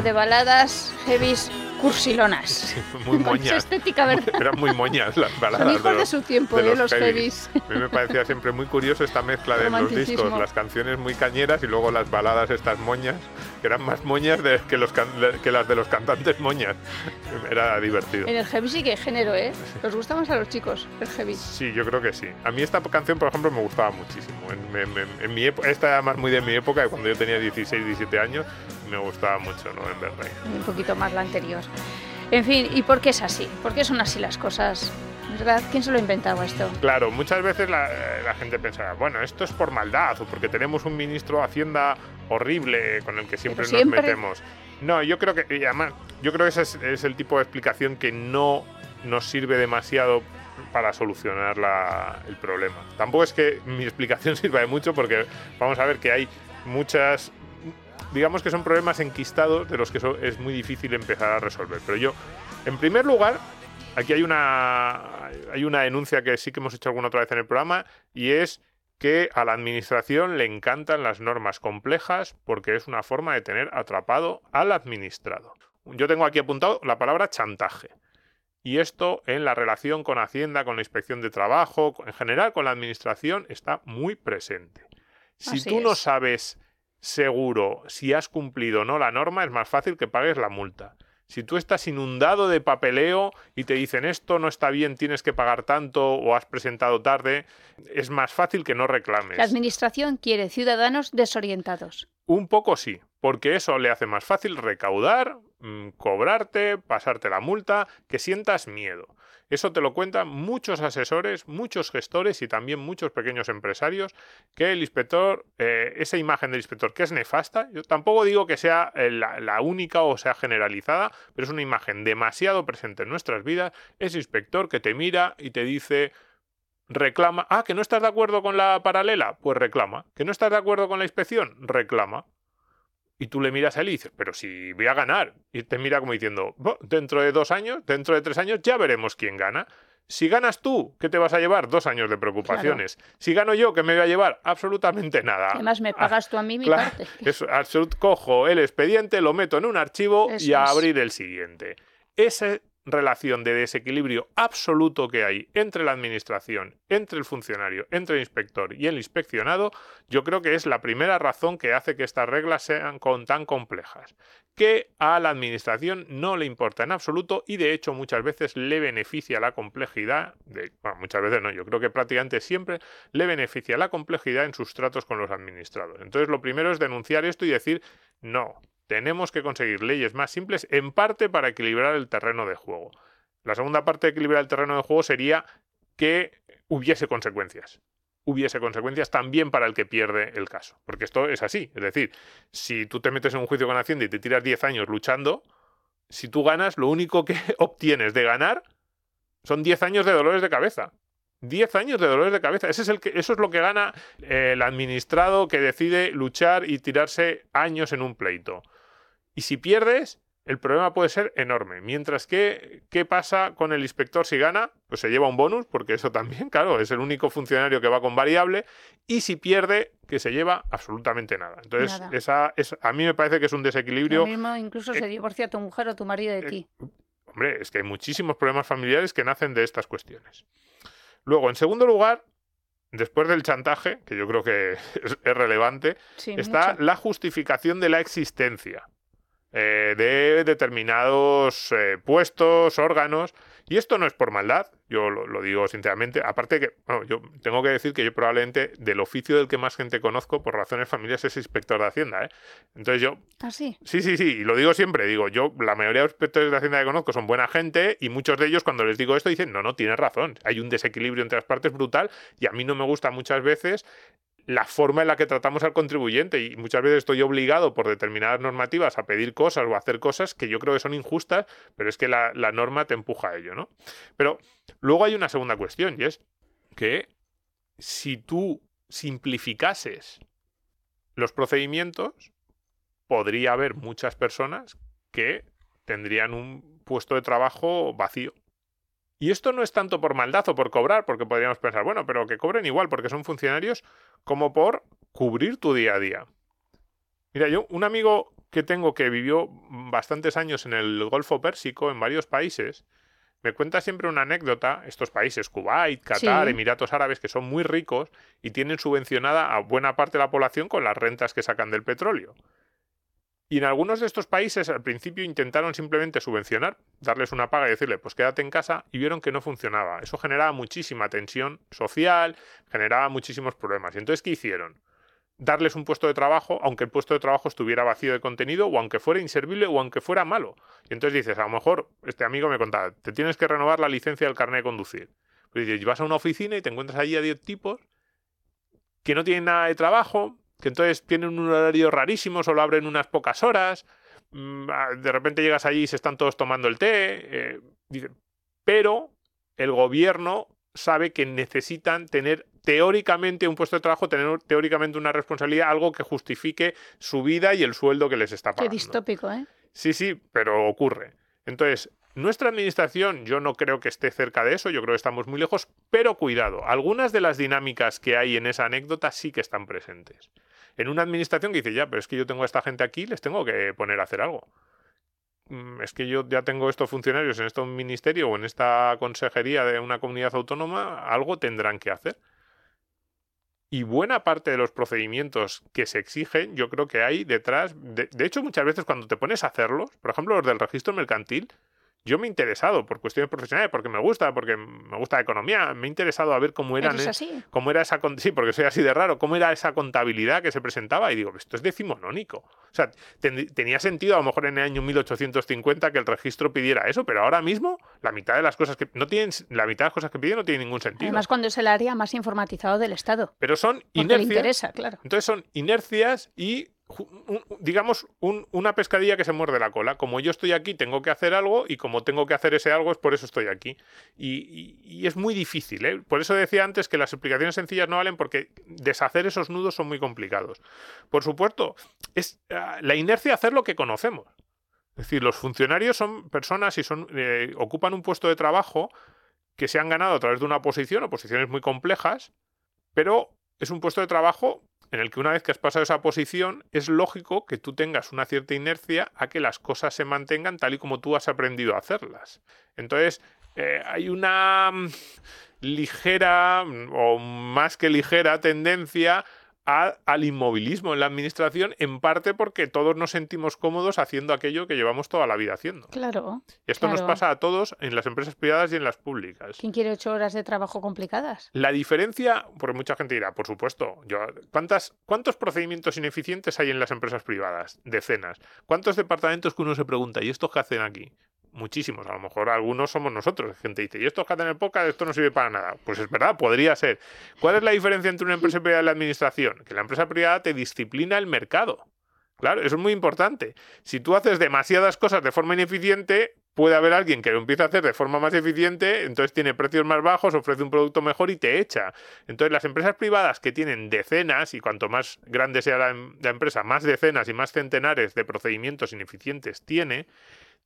De baladas, heavies cursilonas. Muy Con esa moñas. estética, ¿verdad? Eran muy moñas las baladas. Son hijos de los- su tiempo, ¿eh? los heavies. A mí me parecía siempre muy curioso esta mezcla de los discos, las canciones muy cañeras y luego las baladas estas moñas, que eran más moñas de- que, los can- que las de los cantantes moñas. Era divertido. En el heavy sí que hay género, ¿eh? Nos gusta más a los chicos, el heavy. Sí, yo creo que sí. A mí esta canción, por ejemplo, me gustaba muchísimo. En, en- en- en mi época, esta era más muy de mi época, de cuando yo tenía 16, 17 años, me gustaba mucho, ¿no? En verdad. Un poquito más la anterior. En fin, ¿y por qué es así? ¿Por qué son así las cosas? ¿Verdad? ¿Quién se lo ha inventado esto? Claro, muchas veces la, eh, la gente pensaba, bueno, esto es por maldad o porque tenemos un ministro de Hacienda horrible con el que siempre siempre- nos metemos. No, yo creo que, y además, yo creo que ese es, es el tipo de explicación que no nos sirve demasiado para solucionar la- el problema. Tampoco es que mi explicación sirva de mucho porque vamos a ver que hay muchas, digamos que son problemas enquistados de los que so- es muy difícil empezar a resolver. Pero yo, en primer lugar, aquí hay una, hay una denuncia que sí que hemos hecho alguna otra vez en el programa y es que a la administración le encantan las normas complejas porque es una forma de tener atrapado al administrado. Yo tengo aquí apuntado la palabra chantaje. Y esto en la relación con Hacienda, con la inspección de trabajo, en general con la administración, está muy presente. Si Así tú no es. sabes seguro si has cumplido o no la norma, es más fácil que pagues la multa. Si tú estás inundado de papeleo y te dicen esto no está bien, tienes que pagar tanto o has presentado tarde, es más fácil que no reclames. La administración quiere ciudadanos desorientados. Un poco sí, porque eso le hace más fácil recaudar, mm, cobrarte, pasarte la multa, que sientas miedo. Eso te lo cuentan muchos asesores, muchos gestores y también muchos pequeños empresarios, que el inspector, eh, esa imagen del inspector que es nefasta, yo tampoco digo que sea eh, la, la única o sea generalizada, pero es una imagen demasiado presente en nuestras vidas, ese inspector que te mira y te dice, reclama, ah, que no estás de acuerdo con la paralela, pues reclama, que no estás de acuerdo con la inspección, reclama. Y tú le miras a él y dices, pero si voy a ganar. Y te mira como diciendo, "Bo, dentro de dos años, dentro de tres años, ya veremos quién gana. Si ganas tú, ¿qué te vas a llevar? Dos años de preocupaciones. Si gano yo, ¿qué me voy a llevar? Absolutamente nada. Además, me Ah, pagas tú a mí mi Claro, parte. eso, absolut- cojo el expediente, lo meto en un archivo Eso y a abrir el siguiente. Esa relación de desequilibrio absoluto que hay entre la administración, entre el funcionario, entre el inspector y el inspeccionado, yo creo que es la primera razón que hace que estas reglas sean con- tan complejas. Que a la administración no le importa en absoluto y de hecho muchas veces le beneficia la complejidad, bueno, muchas veces no, yo creo que prácticamente siempre le beneficia la complejidad en sus tratos con los administrados. Entonces lo primero es denunciar esto y decir, no, tenemos que conseguir leyes más simples, en parte para equilibrar el terreno de juego. La segunda parte de equilibrar el terreno de juego sería que hubiese consecuencias. Hubiese consecuencias también para el que pierde el caso. Porque esto es así. Es decir, si tú te metes en un juicio con Hacienda y te tiras 10 años luchando, si tú ganas, lo único que obtienes de ganar son 10 años de dolores de cabeza. 10 años de dolores de cabeza. Ese es el que, eso es lo que gana eh, el administrado que decide luchar y tirarse años en un pleito. Y si pierdes, el problema puede ser enorme. Mientras que, ¿qué pasa con el inspector si gana? Pues se lleva un bonus, porque eso también, claro, es el único funcionario que va con variable. Y si pierde, que se lleva absolutamente nada. Entonces, Nada. esa es, a mí me parece que es un desequilibrio. Lo mismo incluso se divorcia tu mujer o tu marido de eh, ti. Hombre, es que hay muchísimos problemas familiares que nacen de estas cuestiones. Luego, en segundo lugar, después del chantaje, que yo creo que es, es relevante, Sí, está mucho. la justificación de la existencia eh, de determinados eh, puestos, órganos. Y esto no es por maldad, yo lo, lo digo sinceramente. Aparte que, bueno, yo tengo que decir que yo probablemente del oficio del que más gente conozco por razones familiares es inspector de Hacienda. ¿eh? Entonces yo, Ah, sí. Sí, sí, sí, y lo digo siempre, digo, yo, la mayoría de los inspectores de Hacienda que conozco son buena gente y muchos de ellos cuando les digo esto dicen, no, no, tienes razón, hay un desequilibrio entre las partes brutal y a mí no me gusta muchas veces la forma en la que tratamos al contribuyente y muchas veces estoy obligado por determinadas normativas a pedir cosas o a hacer cosas que yo creo que son injustas, pero es que la, norma te empuja a ello, ¿no? Pero luego hay una segunda cuestión y es que si tú simplificases los procedimientos, podría haber muchas personas que tendrían un puesto de trabajo vacío. Y esto no es tanto por maldad o por cobrar, porque podríamos pensar, bueno, pero que cobren igual porque son funcionarios, como por cubrir tu día a día. Mira, yo, un amigo que tengo que vivió bastantes años en el Golfo Pérsico, en varios países, me cuenta siempre una anécdota, estos países, Kuwait, Qatar, Sí. Emiratos Árabes, que son muy ricos y tienen subvencionada a buena parte de la población con las rentas que sacan del petróleo. Y en algunos de estos países al principio intentaron simplemente subvencionar, darles una paga y decirle, pues quédate en casa, y vieron que no funcionaba. Eso generaba muchísima tensión social, generaba muchísimos problemas. Y entonces, ¿qué hicieron? Darles un puesto de trabajo, aunque el puesto de trabajo estuviera vacío de contenido, o aunque fuera inservible, o aunque fuera malo. Y entonces dices, a lo mejor, este amigo me contaba, te tienes que renovar la licencia del carnet de conducir. Pues dices, vas a una oficina y te encuentras allí a 10 tipos que no tienen nada de trabajo, que entonces tienen un horario rarísimo, solo abren unas pocas horas, mm, ah, de repente llegas allí y se están todos tomando el té, eh, pero el gobierno sabe que necesitan tener teóricamente un puesto de trabajo, tener teóricamente una responsabilidad, algo que justifique su vida y el sueldo que les está Qué pagando. distópico, ¿eh? Sí, sí, pero ocurre. Entonces, nuestra administración yo no creo que esté cerca de eso, yo creo que estamos muy lejos, pero cuidado, algunas de las dinámicas que hay en esa anécdota sí que están presentes. En una administración que dice, ya, pero es que yo tengo a esta gente aquí, les tengo que poner a hacer algo. Mm, Es que yo ya tengo estos funcionarios en este ministerio o en esta consejería de una comunidad autónoma, algo tendrán que hacer. Y buena parte de los procedimientos que se exigen, yo creo que hay detrás. De, de hecho, muchas veces cuando te pones a hacerlos, por ejemplo, los del registro mercantil, yo me he interesado por cuestiones profesionales, porque me gusta, porque me gusta la economía, me he interesado a ver cómo eran. ¿Eres así? cómo era esa sí, porque soy así de raro, cómo era esa contabilidad que se presentaba y digo, esto es decimonónico. O sea, ten- tenía sentido a lo mejor en el año 1850 que el registro pidiera eso, pero ahora mismo la mitad de las cosas que no tienen la mitad de las cosas que piden no tienen ningún sentido. Además, cuando es el área más informatizado del Estado. pero son le inercias. interesa, claro. Entonces son inercias y, digamos, un- una pescadilla que se muerde la cola. Como yo estoy aquí, tengo que hacer algo y como tengo que hacer ese algo, es por eso estoy aquí. Y es muy difícil. ¿eh? Por eso decía antes que las explicaciones sencillas no valen porque deshacer esos nudos son muy complicados. Por supuesto, es ah, la inercia hacer lo que conocemos. Es decir, los funcionarios son personas y son, eh, ocupan un puesto de trabajo que se han ganado a través de una posición o posiciones muy complejas, pero es un puesto de trabajo en el que una vez que has pasado esa posición, es lógico que tú tengas una cierta inercia a que las cosas se mantengan tal y como tú has aprendido a hacerlas. Entonces, eh, hay una mm, ligera mm, o más que ligera tendencia a- al inmovilismo en la administración, en parte porque todos nos sentimos cómodos haciendo aquello que llevamos toda la vida haciendo. Claro. Esto nos pasa a todos en las empresas privadas y en las públicas. ¿Quién quiere ocho horas de trabajo complicadas? La diferencia, porque mucha gente dirá, por supuesto, yo, ¿cuántas, ¿cuántos procedimientos ineficientes hay en las empresas privadas? Decenas. ¿Cuántos departamentos que uno se pregunta, ¿y estos qué hacen aquí? Muchísimos, a lo mejor algunos somos nosotros. Gente dice, ¿y estos que hacen en el podcast? Esto no sirve para nada. Pues es verdad, podría ser. ¿Cuál es la diferencia entre una empresa privada y la administración? Que la empresa privada te disciplina el mercado. Claro, eso es muy importante. Si tú haces demasiadas cosas de forma ineficiente, puede haber alguien que lo empiece a hacer de forma más eficiente, entonces tiene precios más bajos, ofrece un producto mejor y te echa. Entonces las empresas privadas que tienen decenas, y cuanto más grande sea la empresa, más decenas y más centenares de procedimientos ineficientes tiene,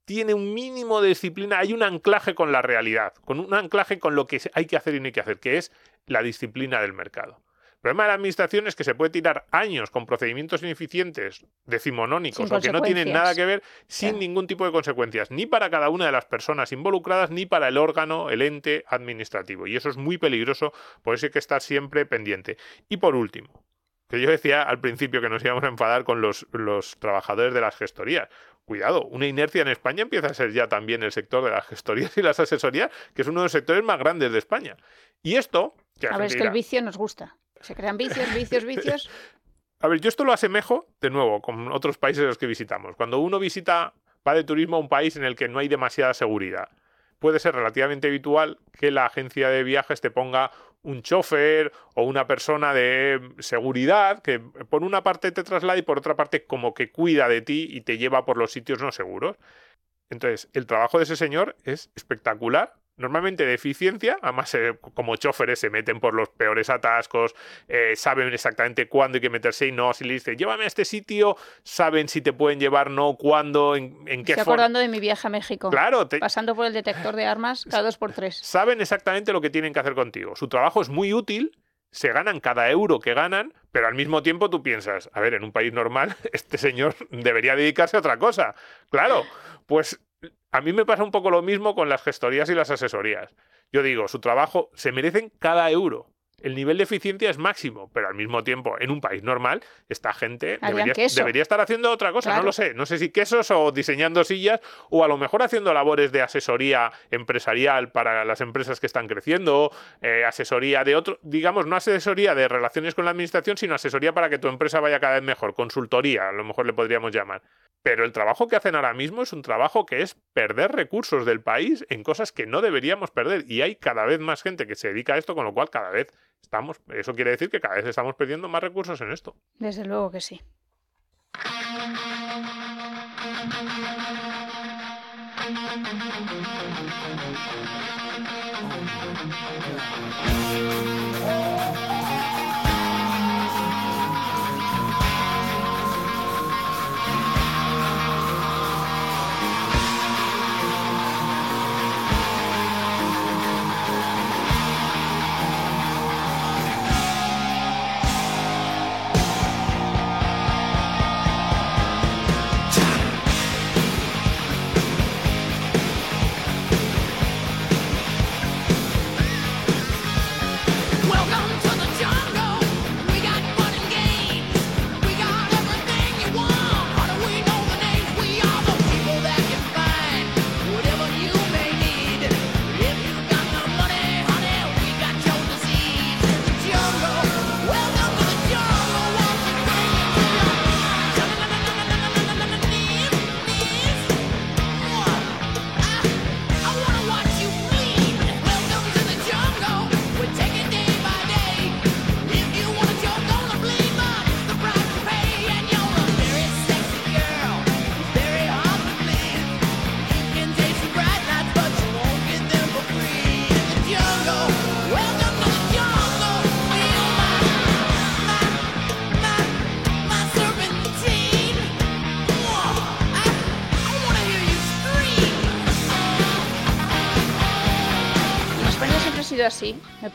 tiene un mínimo de disciplina, hay un anclaje con la realidad, con un anclaje con lo que hay que hacer y no hay que hacer, que es la disciplina del mercado. El problema de la administración es que se puede tirar años con procedimientos ineficientes, decimonónicos, Sin o que no tienen nada que ver, sin Claro. ningún tipo de consecuencias, ni para cada una de las personas involucradas, ni para el órgano, el ente administrativo. Y eso es muy peligroso, por eso hay que estar siempre pendiente. Y por último, que yo decía al principio que nos íbamos a enfadar con los, los trabajadores de las gestorías. Cuidado, una inercia en España empieza a ser ya también el sector de las gestorías y las asesorías, que es uno de los sectores más grandes de España. Y esto, que A ver, es que el vicio nos gusta. Se crean vicios, vicios, vicios. a ver, yo esto lo asemejo, de nuevo, con otros países los que visitamos. Cuando uno visita, va de turismo a un país en el que no hay demasiada seguridad, puede ser relativamente habitual que la agencia de viajes te ponga un chofer o una persona de seguridad que por una parte te traslada y por otra parte como que cuida de ti y te lleva por los sitios no seguros. Entonces, el trabajo de ese señor es espectacular. Normalmente de eficiencia, además eh, como choferes se meten por los peores atascos, eh, saben exactamente cuándo hay que meterse y no. Si le dices, llévame a este sitio, saben si te pueden llevar, no, cuándo, en, en qué Estoy acordando de mi viaje a México. Claro, te- Pasando por el detector de armas cada dos por tres. saben exactamente lo que tienen que hacer contigo. Su trabajo es muy útil, se ganan cada euro que ganan, pero al mismo tiempo tú piensas, a ver, en un país normal este señor debería dedicarse a otra cosa. Claro, pues a mí me pasa un poco lo mismo con las gestorías y las asesorías. Yo digo, su trabajo se merecen cada euro. El nivel de eficiencia es máximo, pero al mismo tiempo, en un país normal, esta gente debería, debería estar haciendo otra cosa, no lo sé. No sé si quesos o diseñando sillas, o a lo mejor haciendo labores de asesoría empresarial para las empresas que están creciendo, eh, asesoría de otro, digamos, no asesoría de relaciones con la administración, sino asesoría para que tu empresa vaya cada vez mejor, consultoría, a lo mejor le podríamos llamar. Pero el trabajo que hacen ahora mismo es un trabajo que es perder recursos del país en cosas que no deberíamos perder. Y hay cada vez más gente que se dedica a esto, con lo cual cada vez estamos, eso quiere decir que cada vez estamos perdiendo más recursos en esto. Desde luego que sí.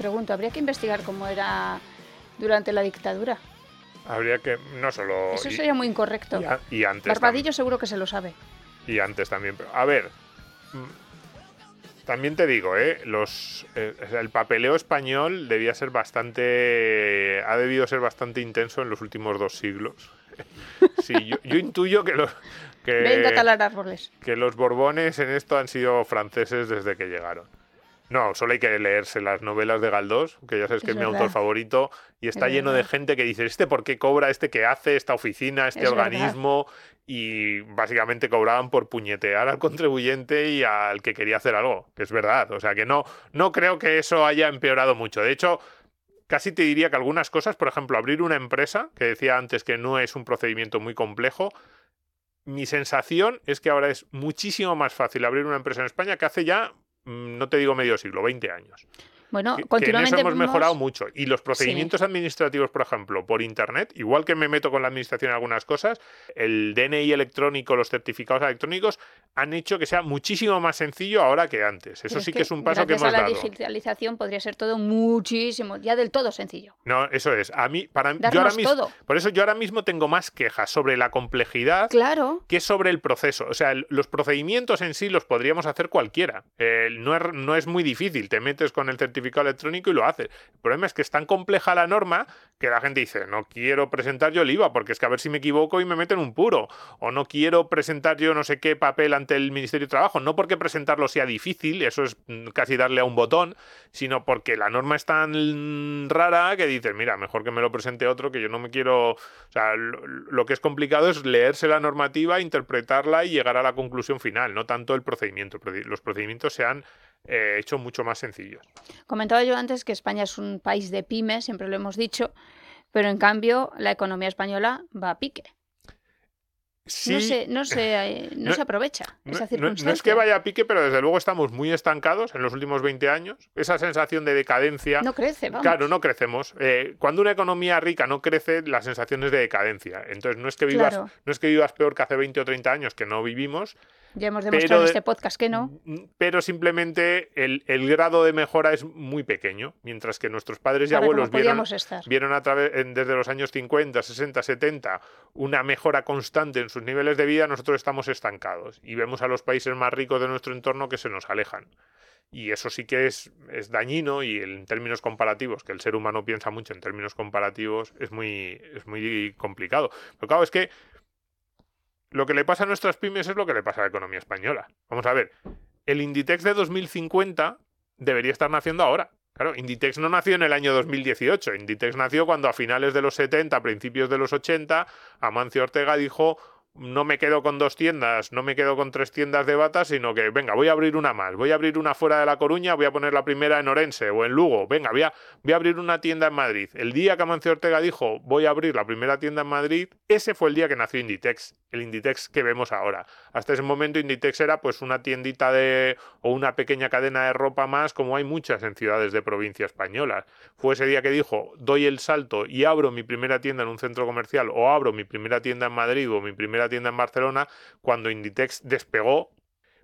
Pregunto, habría que investigar cómo era durante la dictadura. Habría que, no solo... Eso y- sería muy incorrecto. y, a- y antes Barbadillo seguro que se lo sabe. Y antes también. A ver, mm, también te digo, ¿eh? Los, eh, el papeleo español debía ser bastante. Ha debido ser bastante intenso en los últimos dos siglos. Sí, yo, yo intuyo que los. Que, Venga a talar árboles. que los Borbones en esto han sido franceses desde que llegaron. No, solo hay que leerse las novelas de Galdós, que ya sabes que Es es mi autor favorito, y está Es lleno de gente que dice, ¿este por qué cobra? ¿Este qué hace? ¿Esta oficina? ¿Este Es verdad. organismo? Y básicamente cobraban por puñetear al contribuyente y al que quería hacer algo, que es verdad. O sea que no, no creo que eso haya empeorado mucho. De hecho, casi te diría que algunas cosas, por ejemplo, abrir una empresa, que decía antes que no es un procedimiento muy complejo, mi sensación es que ahora es muchísimo más fácil abrir una empresa en España que hace ya, no te digo medio siglo, 20 años. Bueno, Que- que en continuamente eso hemos vemos- mejorado mucho. Y los procedimientos administrativos, por ejemplo, por Internet, igual que me meto con la administración en algunas cosas, el DNI electrónico, los certificados electrónicos, han hecho que sea muchísimo más sencillo ahora que antes. Eso Pero sí que, es un paso que gracias hemos a la dado. digitalización podría ser todo muchísimo, ya del todo sencillo. No, eso es. A mí, para yo ahora mismo, todo. por eso yo ahora mismo tengo más quejas sobre la complejidad Claro. que sobre el proceso. O sea, el- los procedimientos en sí los podríamos hacer cualquiera. Eh, no, es, no es muy difícil. Te metes con el certificado electrónico y lo haces. El problema es que es tan compleja la norma que la gente dice, no quiero presentar yo el IVA porque es que a ver si me equivoco y me meten un puro. O no quiero presentar yo no sé qué papel ante el Ministerio de Trabajo. No porque presentarlo sea difícil, eso es mm, casi darle a un botón, sino porque la norma es tan rara que dices, mira, mejor que me lo presente otro, que yo no me quiero... O sea, lo, que es complicado es leerse la normativa, interpretarla y llegar a la conclusión final, no tanto el procedimiento. Proce- Los procedimientos se han eh, hecho mucho más sencillos. Comentaba yo antes que España es un país de pymes, siempre lo hemos dicho, pero en cambio la economía española va a pique. Sí, No se, no se, eh, no No- se aprovecha No, esa circunstancia. no es que vaya a pique, pero desde luego estamos muy estancados en los últimos 20 años. Esa sensación de decadencia. No crece, vamos. Claro, no crecemos. Eh, cuando una economía rica no crece, la sensación es de decadencia. Entonces, no es que vivas, Claro. no es que vivas peor que hace 20 o 30 años, que no vivimos, Ya hemos pero demostrado en de- este podcast que no. Mm, Pero simplemente el, el grado de mejora es muy pequeño, mientras que nuestros padres y Ahora, abuelos vieron, vieron a través en- desde los años 50, 60, 70 una mejora constante en sus niveles de vida, nosotros estamos estancados y vemos a los países más ricos de nuestro entorno que se nos alejan. Y eso sí que es, es dañino y en términos comparativos, que el ser humano piensa mucho en términos comparativos, es muy, es muy complicado. Pero claro, es que lo que le pasa a nuestras pymes es lo que le pasa a la economía española. Vamos a ver, el Inditex de 2050 debería estar naciendo ahora. Claro, Inditex no nació en el año 2018. Inditex nació cuando a finales de los 70, a principios de los 80, Amancio Ortega dijo no me quedo con dos tiendas, no me quedo con tres tiendas de batas, sino que, venga, voy a abrir una más, voy a abrir una fuera de La Coruña, voy a poner la primera en Orense o en Lugo, venga, voy a, voy a abrir una tienda en Madrid. El día que Amancio Ortega dijo, voy a abrir la primera tienda en Madrid, ese fue el día que nació Inditex, el Inditex que vemos ahora. Hasta ese momento Inditex era pues una tiendita de o una pequeña cadena de ropa más, como hay muchas en ciudades de provincia españolas. Fue ese día que dijo, doy el salto y abro mi primera tienda en un centro comercial o abro mi primera tienda en Madrid o mi primera tienda en Barcelona, cuando Inditex despegó.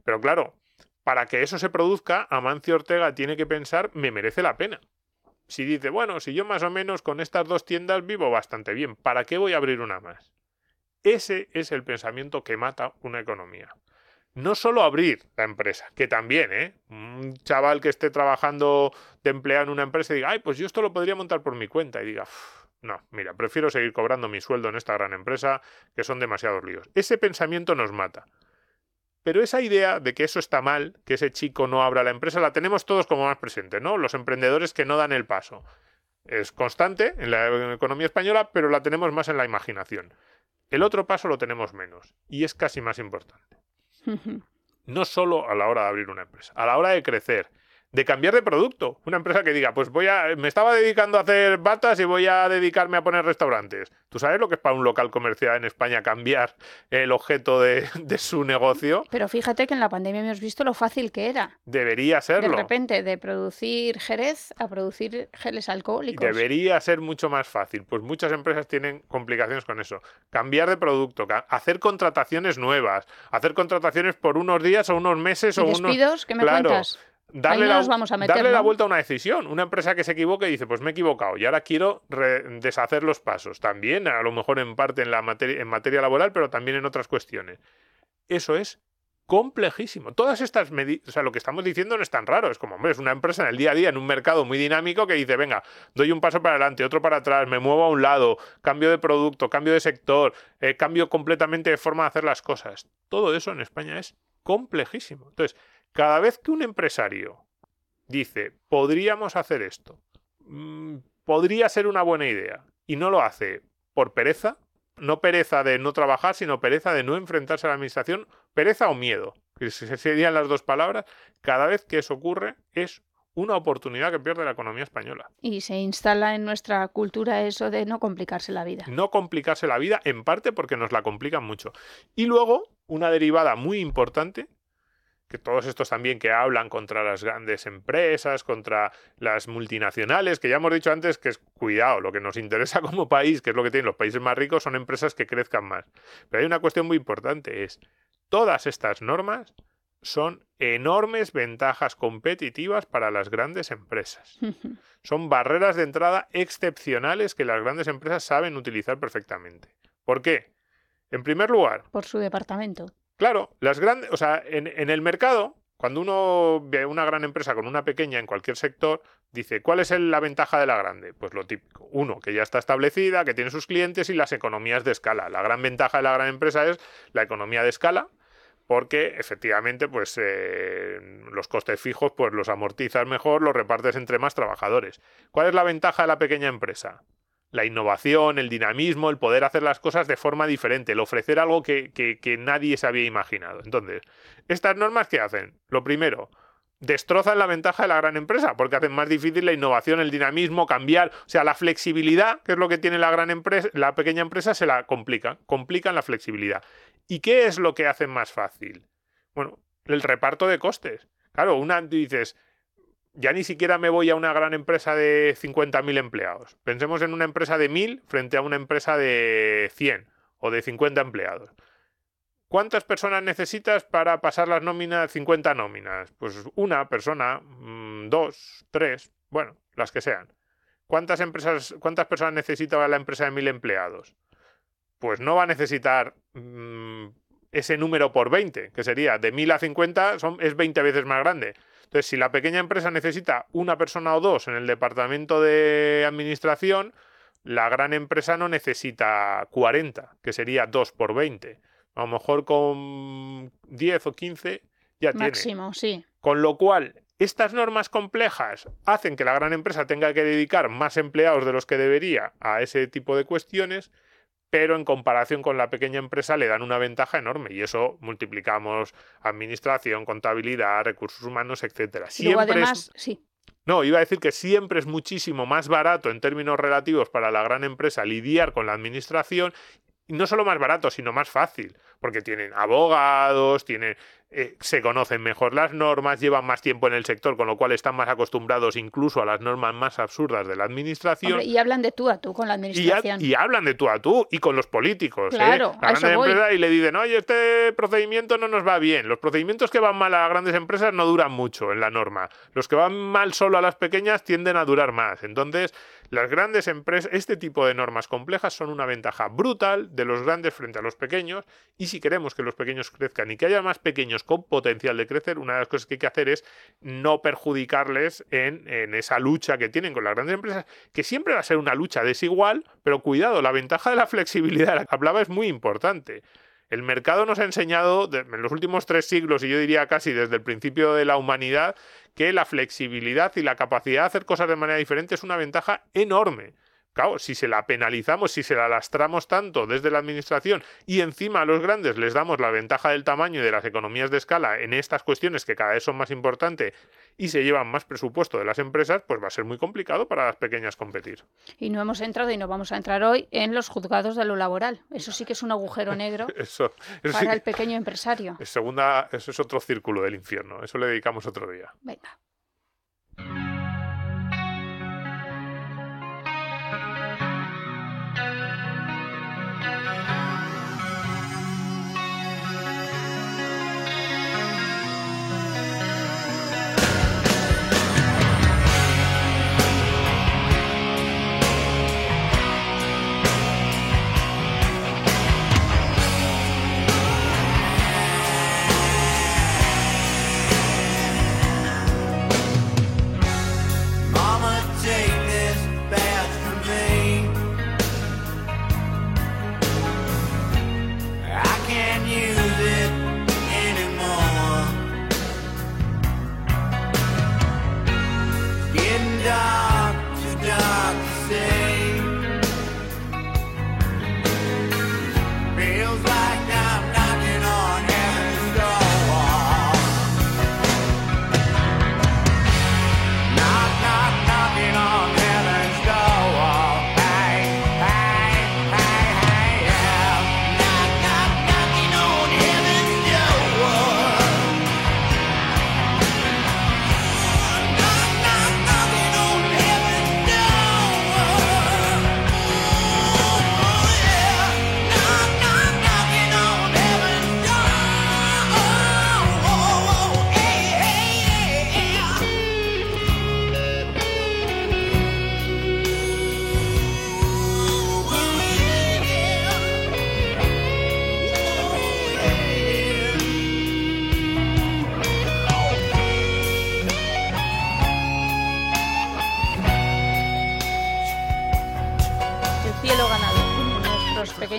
Pero claro, para que eso se produzca, Amancio Ortega tiene que pensar, me merece la pena. Si dice, bueno, si yo más o menos con estas dos tiendas vivo bastante bien, ¿para qué voy a abrir una más? Ese es el pensamiento que mata una economía. No solo abrir la empresa, que también, ¿eh? Un chaval que esté trabajando de empleado en una empresa y diga, ay, pues yo esto lo podría montar por mi cuenta. Y diga, "Uf, no, mira, prefiero seguir cobrando mi sueldo en esta gran empresa, que son demasiados líos. Ese pensamiento nos mata. Pero esa idea de que eso está mal, que ese chico no abra la empresa, la tenemos todos como más presente, ¿no? Los emprendedores que no dan el paso. Es constante en la economía española, pero la tenemos más en la imaginación. El otro paso lo tenemos menos y es casi más importante. No solo a la hora de abrir una empresa, a la hora de crecer, de cambiar de producto. Una empresa que diga, pues voy a, me estaba dedicando a hacer batas y voy a dedicarme a poner restaurantes. ¿Tú sabes lo que es para un local comercial en España cambiar el objeto de, de su negocio? Pero fíjate que en la pandemia hemos visto lo fácil que era. Debería De serlo. repente, de producir jerez a producir geles alcohólicos. debería ser mucho más fácil. Pues muchas empresas tienen complicaciones con eso. Cambiar de producto, hacer contrataciones nuevas, hacer contrataciones por unos días o unos meses ¿Y o unos. ¿Qué me Claro. cuentas? Darle, la, nos vamos a meter, darle la vuelta a una decisión. Una empresa que se equivoque y dice, pues me he equivocado y ahora quiero deshacer los pasos. También, a lo mejor en parte en, la materia, en materia laboral, pero también en otras cuestiones. Eso es complejísimo. Todas estas medidas, o sea, lo que estamos diciendo no es tan raro. Es como, hombre, es una empresa en el día a día, en un mercado muy dinámico que dice, venga, doy un paso para adelante, otro para atrás, me muevo a un lado, cambio de producto, cambio de sector, eh, cambio completamente de forma de hacer las cosas. Todo eso en España es complejísimo. Entonces, cada vez que un empresario dice, podríamos hacer esto, mm, podría ser una buena idea, y no lo hace por pereza, no pereza de no trabajar, sino pereza de no enfrentarse a la administración, pereza o miedo, que se- serían las dos palabras, cada vez que eso ocurre es una oportunidad que pierde la economía española. Y se instala en nuestra cultura eso de no complicarse la vida. No complicarse la vida, en parte porque nos la complican mucho. Y luego, una derivada muy importante, que todos estos también que hablan contra las grandes empresas, contra las multinacionales, que ya hemos dicho antes que es cuidado, lo que nos interesa como país, que es lo que tienen los países más ricos, son empresas que crezcan más. Pero hay una cuestión muy importante, es todas estas normas son enormes ventajas competitivas para las grandes empresas. Son barreras de entrada excepcionales que las grandes empresas saben utilizar perfectamente. ¿Por qué? En primer lugar, Por su departamento. Claro, las grandes, o sea, en, el mercado, cuando uno ve una gran empresa con una pequeña en cualquier sector, dice, ¿cuál es la ventaja de la grande? Pues lo típico. Uno, que ya está establecida, que tiene sus clientes y las economías de escala. La gran ventaja de la gran empresa es la economía de escala, porque efectivamente, pues eh, los costes fijos, pues los amortizas mejor, los repartes entre más trabajadores. ¿Cuál es la ventaja de la pequeña empresa? La innovación, el dinamismo, el poder hacer las cosas de forma diferente, el ofrecer algo que, que- nadie se había imaginado. Entonces, ¿estas normas qué hacen? Lo primero, destrozan la ventaja de la gran empresa, porque hacen más difícil la innovación, el dinamismo, cambiar, o sea, la flexibilidad, que es lo que tiene la gran empresa, la pequeña empresa se la complican, complican la flexibilidad. ¿Y qué es lo que hacen más fácil? Bueno, el reparto de costes. Claro, una dices, ya ni siquiera me voy a una gran empresa de 50.000 empleados. Pensemos en una empresa de 1.000 frente a una empresa de 100 o de 50 empleados. ¿Cuántas personas necesitas para pasar las nóminas, 50 nóminas? Pues una persona, mm, dos, tres, bueno, las que sean. ¿Cuántas empresas, cuántas personas necesita la empresa de 1.000 empleados? Pues no va a necesitar mm, ese número por 20, que sería de 1.000 a 50, son, es 20 veces más grande. Entonces, si la pequeña empresa necesita una persona o dos en el departamento de administración, la gran empresa no necesita 40, que sería 2 por 20. A lo mejor con 10 o 15 ya tiene. Máximo, sí. Con lo cual, estas normas complejas hacen que la gran empresa tenga que dedicar más empleados de los que debería a ese tipo de cuestiones, pero en comparación con la pequeña empresa le dan una ventaja enorme y eso multiplicamos administración, contabilidad, recursos humanos, etcétera. Luego Siempre es- además, sí. no, iba a decir que siempre es muchísimo más barato en términos relativos para la gran empresa lidiar con la administración. Y no solo más barato, sino más fácil, porque tienen abogados, tienen, eh, se conocen mejor las normas, llevan más tiempo en el sector, con lo cual están más acostumbrados incluso a las normas más absurdas de la administración. Hombre, y hablan de tú a tú con la Y, ha- administración. y hablan de tú a tú y con los políticos. ¿eh? Claro, La a eso gran voy. empresa y le dicen, oye, este procedimiento no nos va bien. Los procedimientos que van mal a las grandes empresas no duran mucho en la norma. Los que van mal solo a las pequeñas tienden a durar más. Entonces, las grandes empresas, este tipo de normas complejas son una ventaja brutal de los grandes frente a los pequeños. Y si queremos que los pequeños crezcan y que haya más pequeños con potencial de crecer, una de las cosas que hay que hacer es no perjudicarles en, en esa lucha que tienen con las grandes empresas, que siempre va a ser una lucha desigual, pero cuidado, la ventaja de la flexibilidad de la que hablaba es muy importante. El mercado nos ha enseñado en los últimos tres siglos, y yo diría casi desde el principio de la humanidad, que la flexibilidad y la capacidad de hacer cosas de manera diferente es una ventaja enorme. Claro, si se la penalizamos, si se la lastramos tanto desde la administración y encima a los grandes les damos la ventaja del tamaño y de las economías de escala en estas cuestiones que cada vez son más importantes y se llevan más presupuesto de las empresas, pues va a ser muy complicado para las pequeñas competir. Y no hemos entrado y no vamos a entrar hoy en los juzgados de lo laboral. Eso sí que es un agujero negro Eso, eso sí para el que- pequeño empresario. es segunda, eso es otro círculo del infierno. Eso le dedicamos otro día. Venga.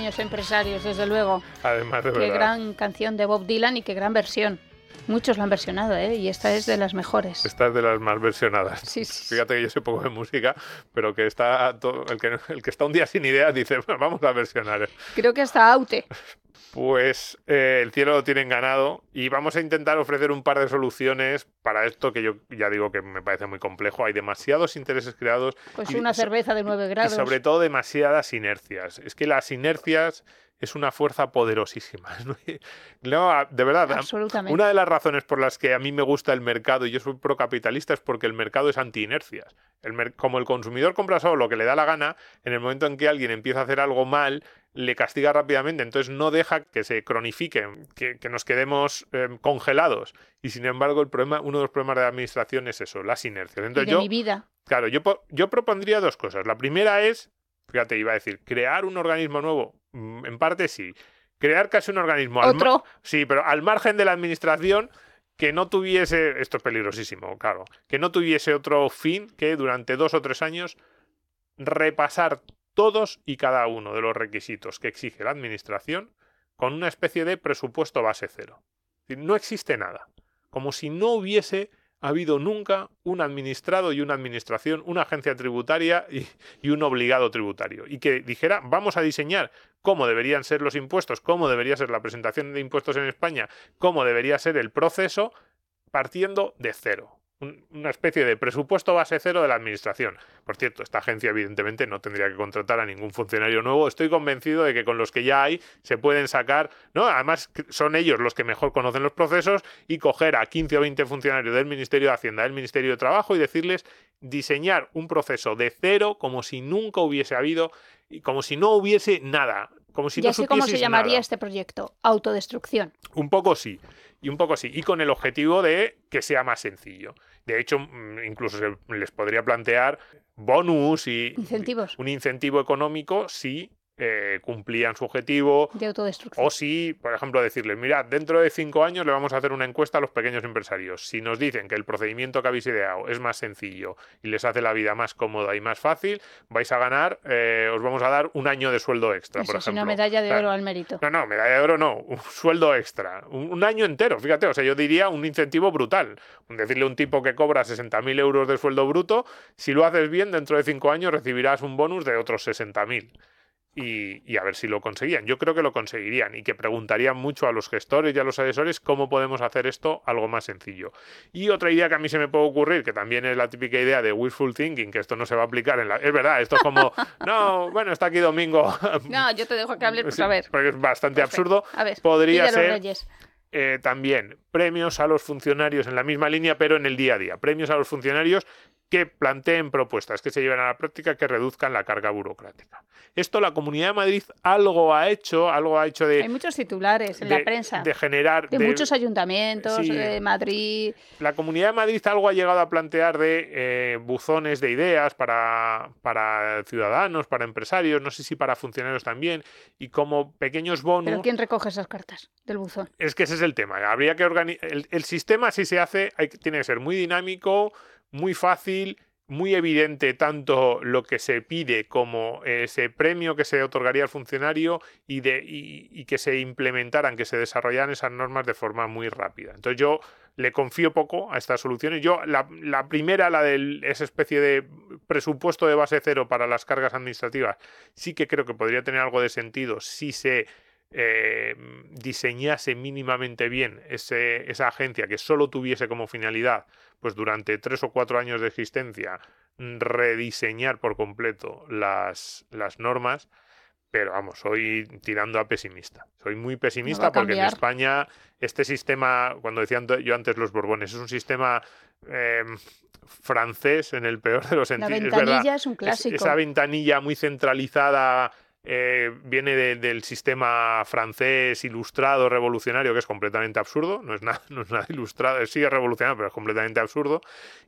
Pequeños empresarios, desde luego. Además, de Qué verdad. gran canción de Bob Dylan y qué gran versión. Muchos la han versionado, ¿eh? Y esta es de las mejores. Esta es de las más versionadas. Sí, sí. Fíjate que yo sé poco de música, pero que está to- el que, el que está un día sin ideas dice, "Bueno, vamos a versionar. Creo que hasta Aute. Pues eh, el cielo lo tienen ganado y vamos a intentar ofrecer un par de soluciones para esto que yo ya digo que me parece muy complejo. Hay demasiados intereses creados Pues y una cerveza de 9 y grados. sobre todo demasiadas inercias. Es que las inercias es una fuerza poderosísima. No, a- de verdad, a- Absolutamente. una de las razones por las que a mí me gusta el mercado y yo soy procapitalista es porque el mercado es anti-inercias. El como el consumidor compra solo lo que le da la gana, en el momento en que alguien empieza a hacer algo mal, le castiga rápidamente, entonces no deja que se cronifique, que, que nos quedemos eh, congelados. Y sin embargo, el problema, uno de los problemas de la administración es eso, las inercias. y Entonces de yo, mi vida. Claro, yo, yo propondría dos cosas. La primera es, fíjate, iba a decir, crear un organismo nuevo. Mm, En parte sí. Crear casi un organismo. Otro. Sí, pero al margen de la administración que no tuviese, esto es peligrosísimo, claro, que no tuviese otro fin que durante dos o tres años repasar todos y cada uno de los requisitos que exige la administración con una especie de presupuesto base cero. No existe nada. Como si no hubiese habido nunca un administrado y una administración, una agencia tributaria y, y un obligado tributario. Y que dijera, vamos a diseñar cómo deberían ser los impuestos, cómo debería ser la presentación de impuestos en España, cómo debería ser el proceso, partiendo de cero. Un- una especie de presupuesto base cero de la administración. Por cierto, esta agencia evidentemente no tendría que contratar a ningún funcionario nuevo. Estoy convencido de que con los que ya hay se pueden sacar, ¿no? Además son ellos los que mejor conocen los procesos y coger a 15 o 20 funcionarios del Ministerio de Hacienda, del Ministerio de Trabajo y decirles diseñar un proceso de cero como si nunca hubiese habido y como si no hubiese nada. Como si ya no sé cómo se llamaría nada. este proyecto. Autodestrucción. Un poco sí. Y un poco sí. Y con el objetivo de que sea más sencillo. De hecho, mm, incluso se les podría plantear bonus y Incentivos un incentivo económico si eh, cumplían su objetivo. de autodestrucción. O si, por ejemplo, decirles, mirad, dentro de cinco años le vamos a hacer una encuesta a los pequeños empresarios. Si nos dicen que el procedimiento que habéis ideado es más sencillo y les hace la vida más cómoda y más fácil, vais a ganar, eh, os vamos a dar un año de sueldo extra, Eso por es ejemplo. una medalla de Claro. oro al mérito. No, no, medalla de oro no, un sueldo extra, un, un año entero, fíjate, o sea, yo diría un incentivo brutal. Decirle a un tipo que cobra 60.000 euros de sueldo bruto, si lo haces bien, dentro de cinco años recibirás un bonus de otros 60.000. Y, y a ver si lo conseguían. Yo creo que lo conseguirían y que preguntarían mucho a los gestores y a los asesores cómo podemos hacer esto algo más sencillo. Y otra idea que a mí se me puede ocurrir, que también es la típica idea de wishful thinking, que esto no se va a aplicar en la... Es verdad, esto es como, no, bueno, está aquí Domingo. No, yo te dejo que hables, pues Sí, a ver. Porque es bastante Perfecto. absurdo. A ver, Podría ser eh, también premios a los funcionarios en la misma línea, pero en el día a día. Premios a los funcionarios que planteen propuestas que se lleven a la práctica que reduzcan la carga burocrática. Esto la Comunidad de Madrid algo ha hecho, algo ha hecho de, Hay muchos titulares en de- la prensa. de generar... de, muchos ayuntamientos, sí. de Madrid. La Comunidad de Madrid algo ha llegado a plantear de eh, buzones de ideas para, para ciudadanos, para empresarios, no sé si para funcionarios también, y como pequeños. Pero ¿quién recoge esas cartas del buzón? Es que ese es el tema. Habría que organizar. El, el sistema, si se hace, hay tiene que ser muy dinámico, muy fácil, muy evidente tanto lo que se pide como ese premio que se otorgaría al funcionario y, de, y, que se implementaran, que se desarrollaran esas normas de forma muy rápida. Entonces yo le confío poco a estas soluciones. Yo, la, la primera, la de esa especie de presupuesto de base cero para las cargas administrativas, sí que creo que podría tener algo de sentido si se eh, diseñase mínimamente bien ese- esa agencia que solo tuviese como finalidad, pues durante tres o cuatro años de existencia, mm, rediseñar por completo las, las normas. Pero vamos, soy tirando a pesimista. Soy muy pesimista porque en. España este sistema, cuando decía ante- yo antes los Borbones, es un sistema eh, francés en el peor de los La sentidos. es verdad. ventanilla es un Es- clásico. esa ventanilla muy centralizada eh, viene de- del sistema francés ilustrado, revolucionario, que es completamente absurdo. No es nada, no es nada ilustrado, sí es revolucionario, pero es completamente absurdo.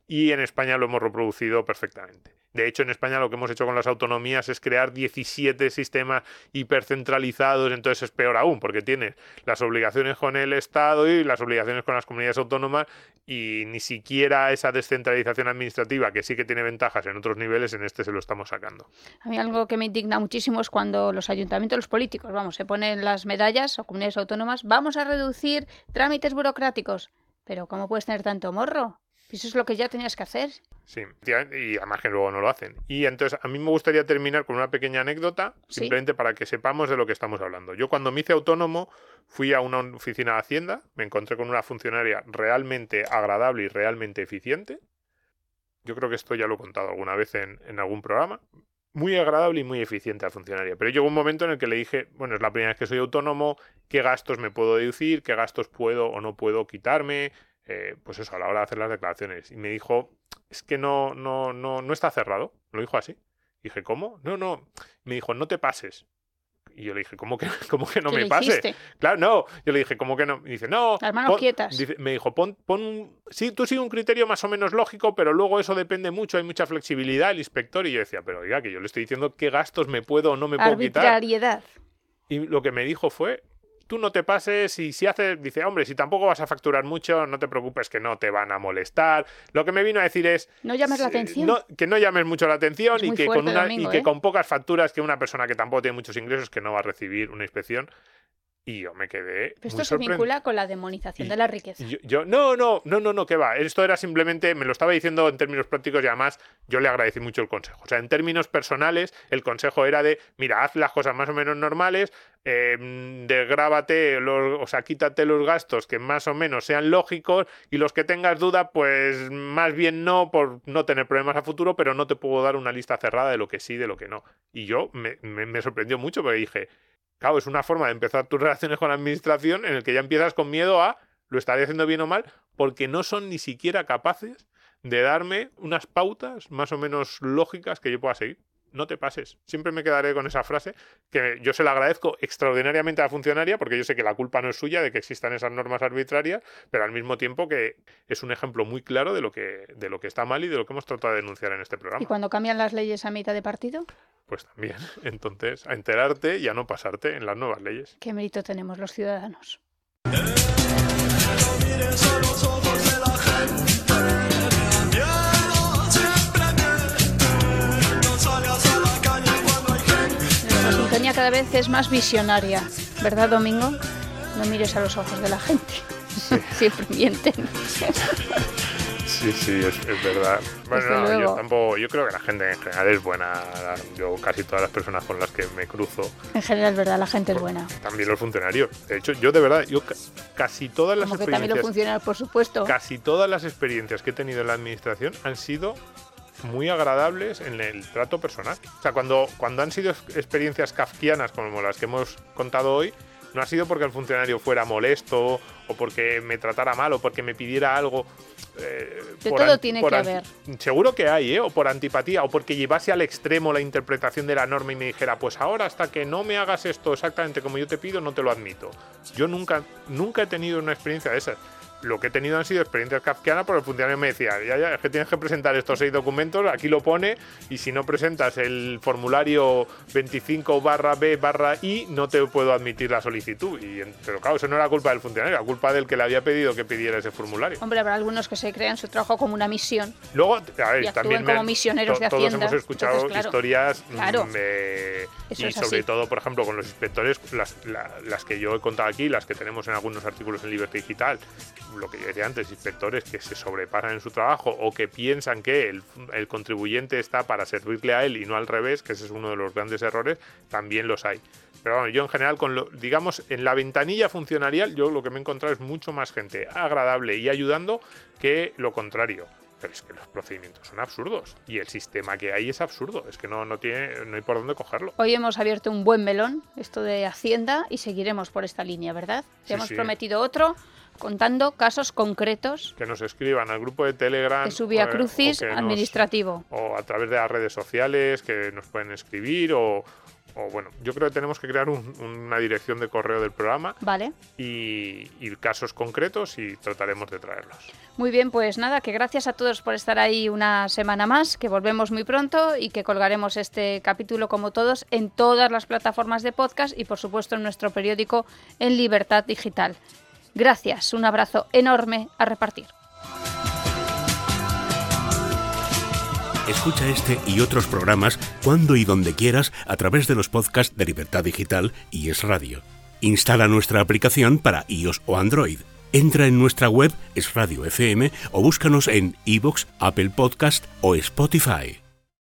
Y en España lo hemos reproducido perfectamente. De hecho, en España lo que hemos hecho con las autonomías es crear 17 sistemas hipercentralizados, entonces es peor aún, porque tienes las obligaciones con el Estado y las obligaciones con las comunidades autónomas y ni siquiera esa descentralización administrativa, que sí que tiene ventajas en otros niveles, en este se lo estamos sacando. A mí algo que me indigna muchísimo es cuando los ayuntamientos, los políticos, vamos, se ponen las medallas o comunidades autónomas, vamos a reducir trámites burocráticos. Pero ¿cómo puedes tener tanto morro? Eso es lo que ya tenías que hacer. Sí, y además que luego no lo hacen. Y entonces a mí me gustaría terminar con una pequeña anécdota, Sí. simplemente para que sepamos de lo que estamos hablando. Yo cuando me hice autónomo fui a una oficina de Hacienda, me encontré con una funcionaria realmente agradable y realmente eficiente. Yo creo que esto ya lo he contado alguna vez en, en algún programa. Muy agradable y muy eficiente la funcionaria. Pero llegó un momento en el que le dije, bueno, es la primera vez que soy autónomo, ¿qué gastos me puedo deducir? ¿Qué gastos puedo o no puedo quitarme? Eh, pues eso, a la hora de hacer las declaraciones. Y me dijo, es que no, no, no, no está cerrado. Lo dijo así. Dije, ¿cómo? No, no. Me dijo, no te pases. Y yo le dije, ¿cómo que, cómo que no ¿Qué me pase? hiciste? Claro, no. Yo le dije, ¿cómo que no? Y dice, no. Las manos quietas. dice- me dijo, pon, pon un. Sí, tú sigue un criterio más o menos lógico, pero luego eso depende mucho, hay mucha flexibilidad el inspector. Y yo decía, pero oiga, que yo le estoy diciendo qué gastos me puedo o no me puedo quitar. Arbitrariedad. Y lo que me dijo fue, tú no te pases y si haces, dice, hombre, si tampoco vas a facturar mucho, no te preocupes que no te van a molestar. Lo que me vino a decir es... No llames la atención. no- que no llames mucho la atención y que, con una, Domingo, y que ¿eh? con pocas facturas que una persona que tampoco tiene muchos ingresos que no va a recibir una inspección. Y yo me quedé... Pero esto se vincula con la demonización Y- de la riqueza. Yo- no, no, no, no, no, que va. Esto era simplemente, me lo estaba diciendo en términos prácticos y además yo le agradecí mucho el consejo. O sea, en términos personales, el consejo era de, mira, haz las cosas más o menos normales, eh, desgrábate, los, o sea, quítate los gastos que más o menos sean lógicos y los que tengas duda, pues más bien no, por no tener problemas a futuro, pero no te puedo dar una lista cerrada de lo que sí, de lo que no. Y yo me, me- me sorprendió mucho porque dije, Claro, es una forma de empezar tus relaciones con la administración en el que ya empiezas con miedo a lo estaré haciendo bien o mal, porque no son ni siquiera capaces de darme unas pautas más o menos lógicas que yo pueda seguir. No te pases. Siempre me quedaré con esa frase que yo se la agradezco extraordinariamente a la funcionaria porque yo sé que la culpa no es suya de que existan esas normas arbitrarias, pero al mismo tiempo que es un ejemplo muy claro de lo que, de lo que está mal y de lo que hemos tratado de denunciar en este programa. ¿Y cuando cambian las leyes a mitad de partido? Pues también. Entonces, a enterarte y a no pasarte en las nuevas leyes. ¿Qué mérito tenemos los ciudadanos? Nuestra sintonía cada vez es más visionaria, ¿verdad, Domingo? No mires a los ojos de la gente. Siempre mienten. Sí, sí, es, es verdad. Bueno, no, yo tampoco, yo creo que la gente en general es buena. Yo casi todas las personas con las que me cruzo, En general, es verdad, la gente es buena. también los funcionarios. De hecho, yo de verdad, yo ca- casi todas las Como que también los experiencias, funcionarios, por supuesto. casi todas las experiencias que he tenido en la administración han sido muy agradables en el trato personal. O sea, cuando, cuando han sido ex- experiencias kafkianas como las que hemos contado hoy, no ha sido porque el funcionario fuera molesto o porque me tratara mal o porque me pidiera algo. eh, De por todo tiene por que haber. Seguro que hay, ¿eh? O por antipatía, o porque llevase al extremo la interpretación de la norma y me dijera, pues ahora hasta que no me hagas esto exactamente como yo te pido, no te lo admito. Yo nunca, nunca he tenido una experiencia de esas. Lo que he tenido han sido experiencias kafkianas porque el funcionario me decía, ya, ya, es que tienes que presentar estos seis documentos, aquí lo pone, y si no presentas el formulario 25 barra B barra I, no te puedo admitir la solicitud. Y, pero claro, eso no era culpa del funcionario, era culpa del que le había pedido que pidiera ese formulario. Hombre, habrá algunos que se crean su trabajo como una misión. Luego, a ver, Y también como me- misioneros de todos hemos escuchado Entonces, claro, historias mm, claro. Eso y sobre así. todo, por ejemplo, con los inspectores, las, la- las que yo he contado aquí, las que tenemos en algunos artículos en Libertad Digital, lo que yo decía antes, inspectores que se sobrepasan en su trabajo o que piensan que el, el contribuyente está para servirle a él y no al revés, que ese es uno de los grandes errores, también los hay. Pero bueno, yo en general, con lo, digamos, en la ventanilla funcionarial, yo lo que me he encontrado es mucho más gente agradable y ayudando que lo contrario. Pero es que los procedimientos son absurdos y el sistema que hay es absurdo. Es que no, no, tiene, no hay por dónde cogerlo. Hoy hemos abierto un buen melón, esto de Hacienda, y seguiremos por esta línea, ¿verdad? Sí, Ya hemos sí. prometido otro, contando casos concretos Que nos escriban al grupo de Telegram. de su vía o crucis nos- administrativo. o a través de las redes sociales que nos pueden escribir o, o bueno, yo creo que tenemos que crear un- una dirección de correo del programa Vale. y, y casos concretos y trataremos de traerlos. Muy bien, pues nada, que gracias a todos por estar ahí una semana más, que volvemos muy pronto y que colgaremos este capítulo como todos en todas las plataformas de podcast y por supuesto en nuestro periódico en Libertad Digital. Gracias, un abrazo enorme a repartir. Escucha este y otros programas cuando y donde quieras a través de los podcasts de Libertad Digital y Es Radio. Instala nuestra aplicación para iOS o Android. Entra en nuestra web Es Radio FM o búscanos en iVoox, Apple Podcast o Spotify.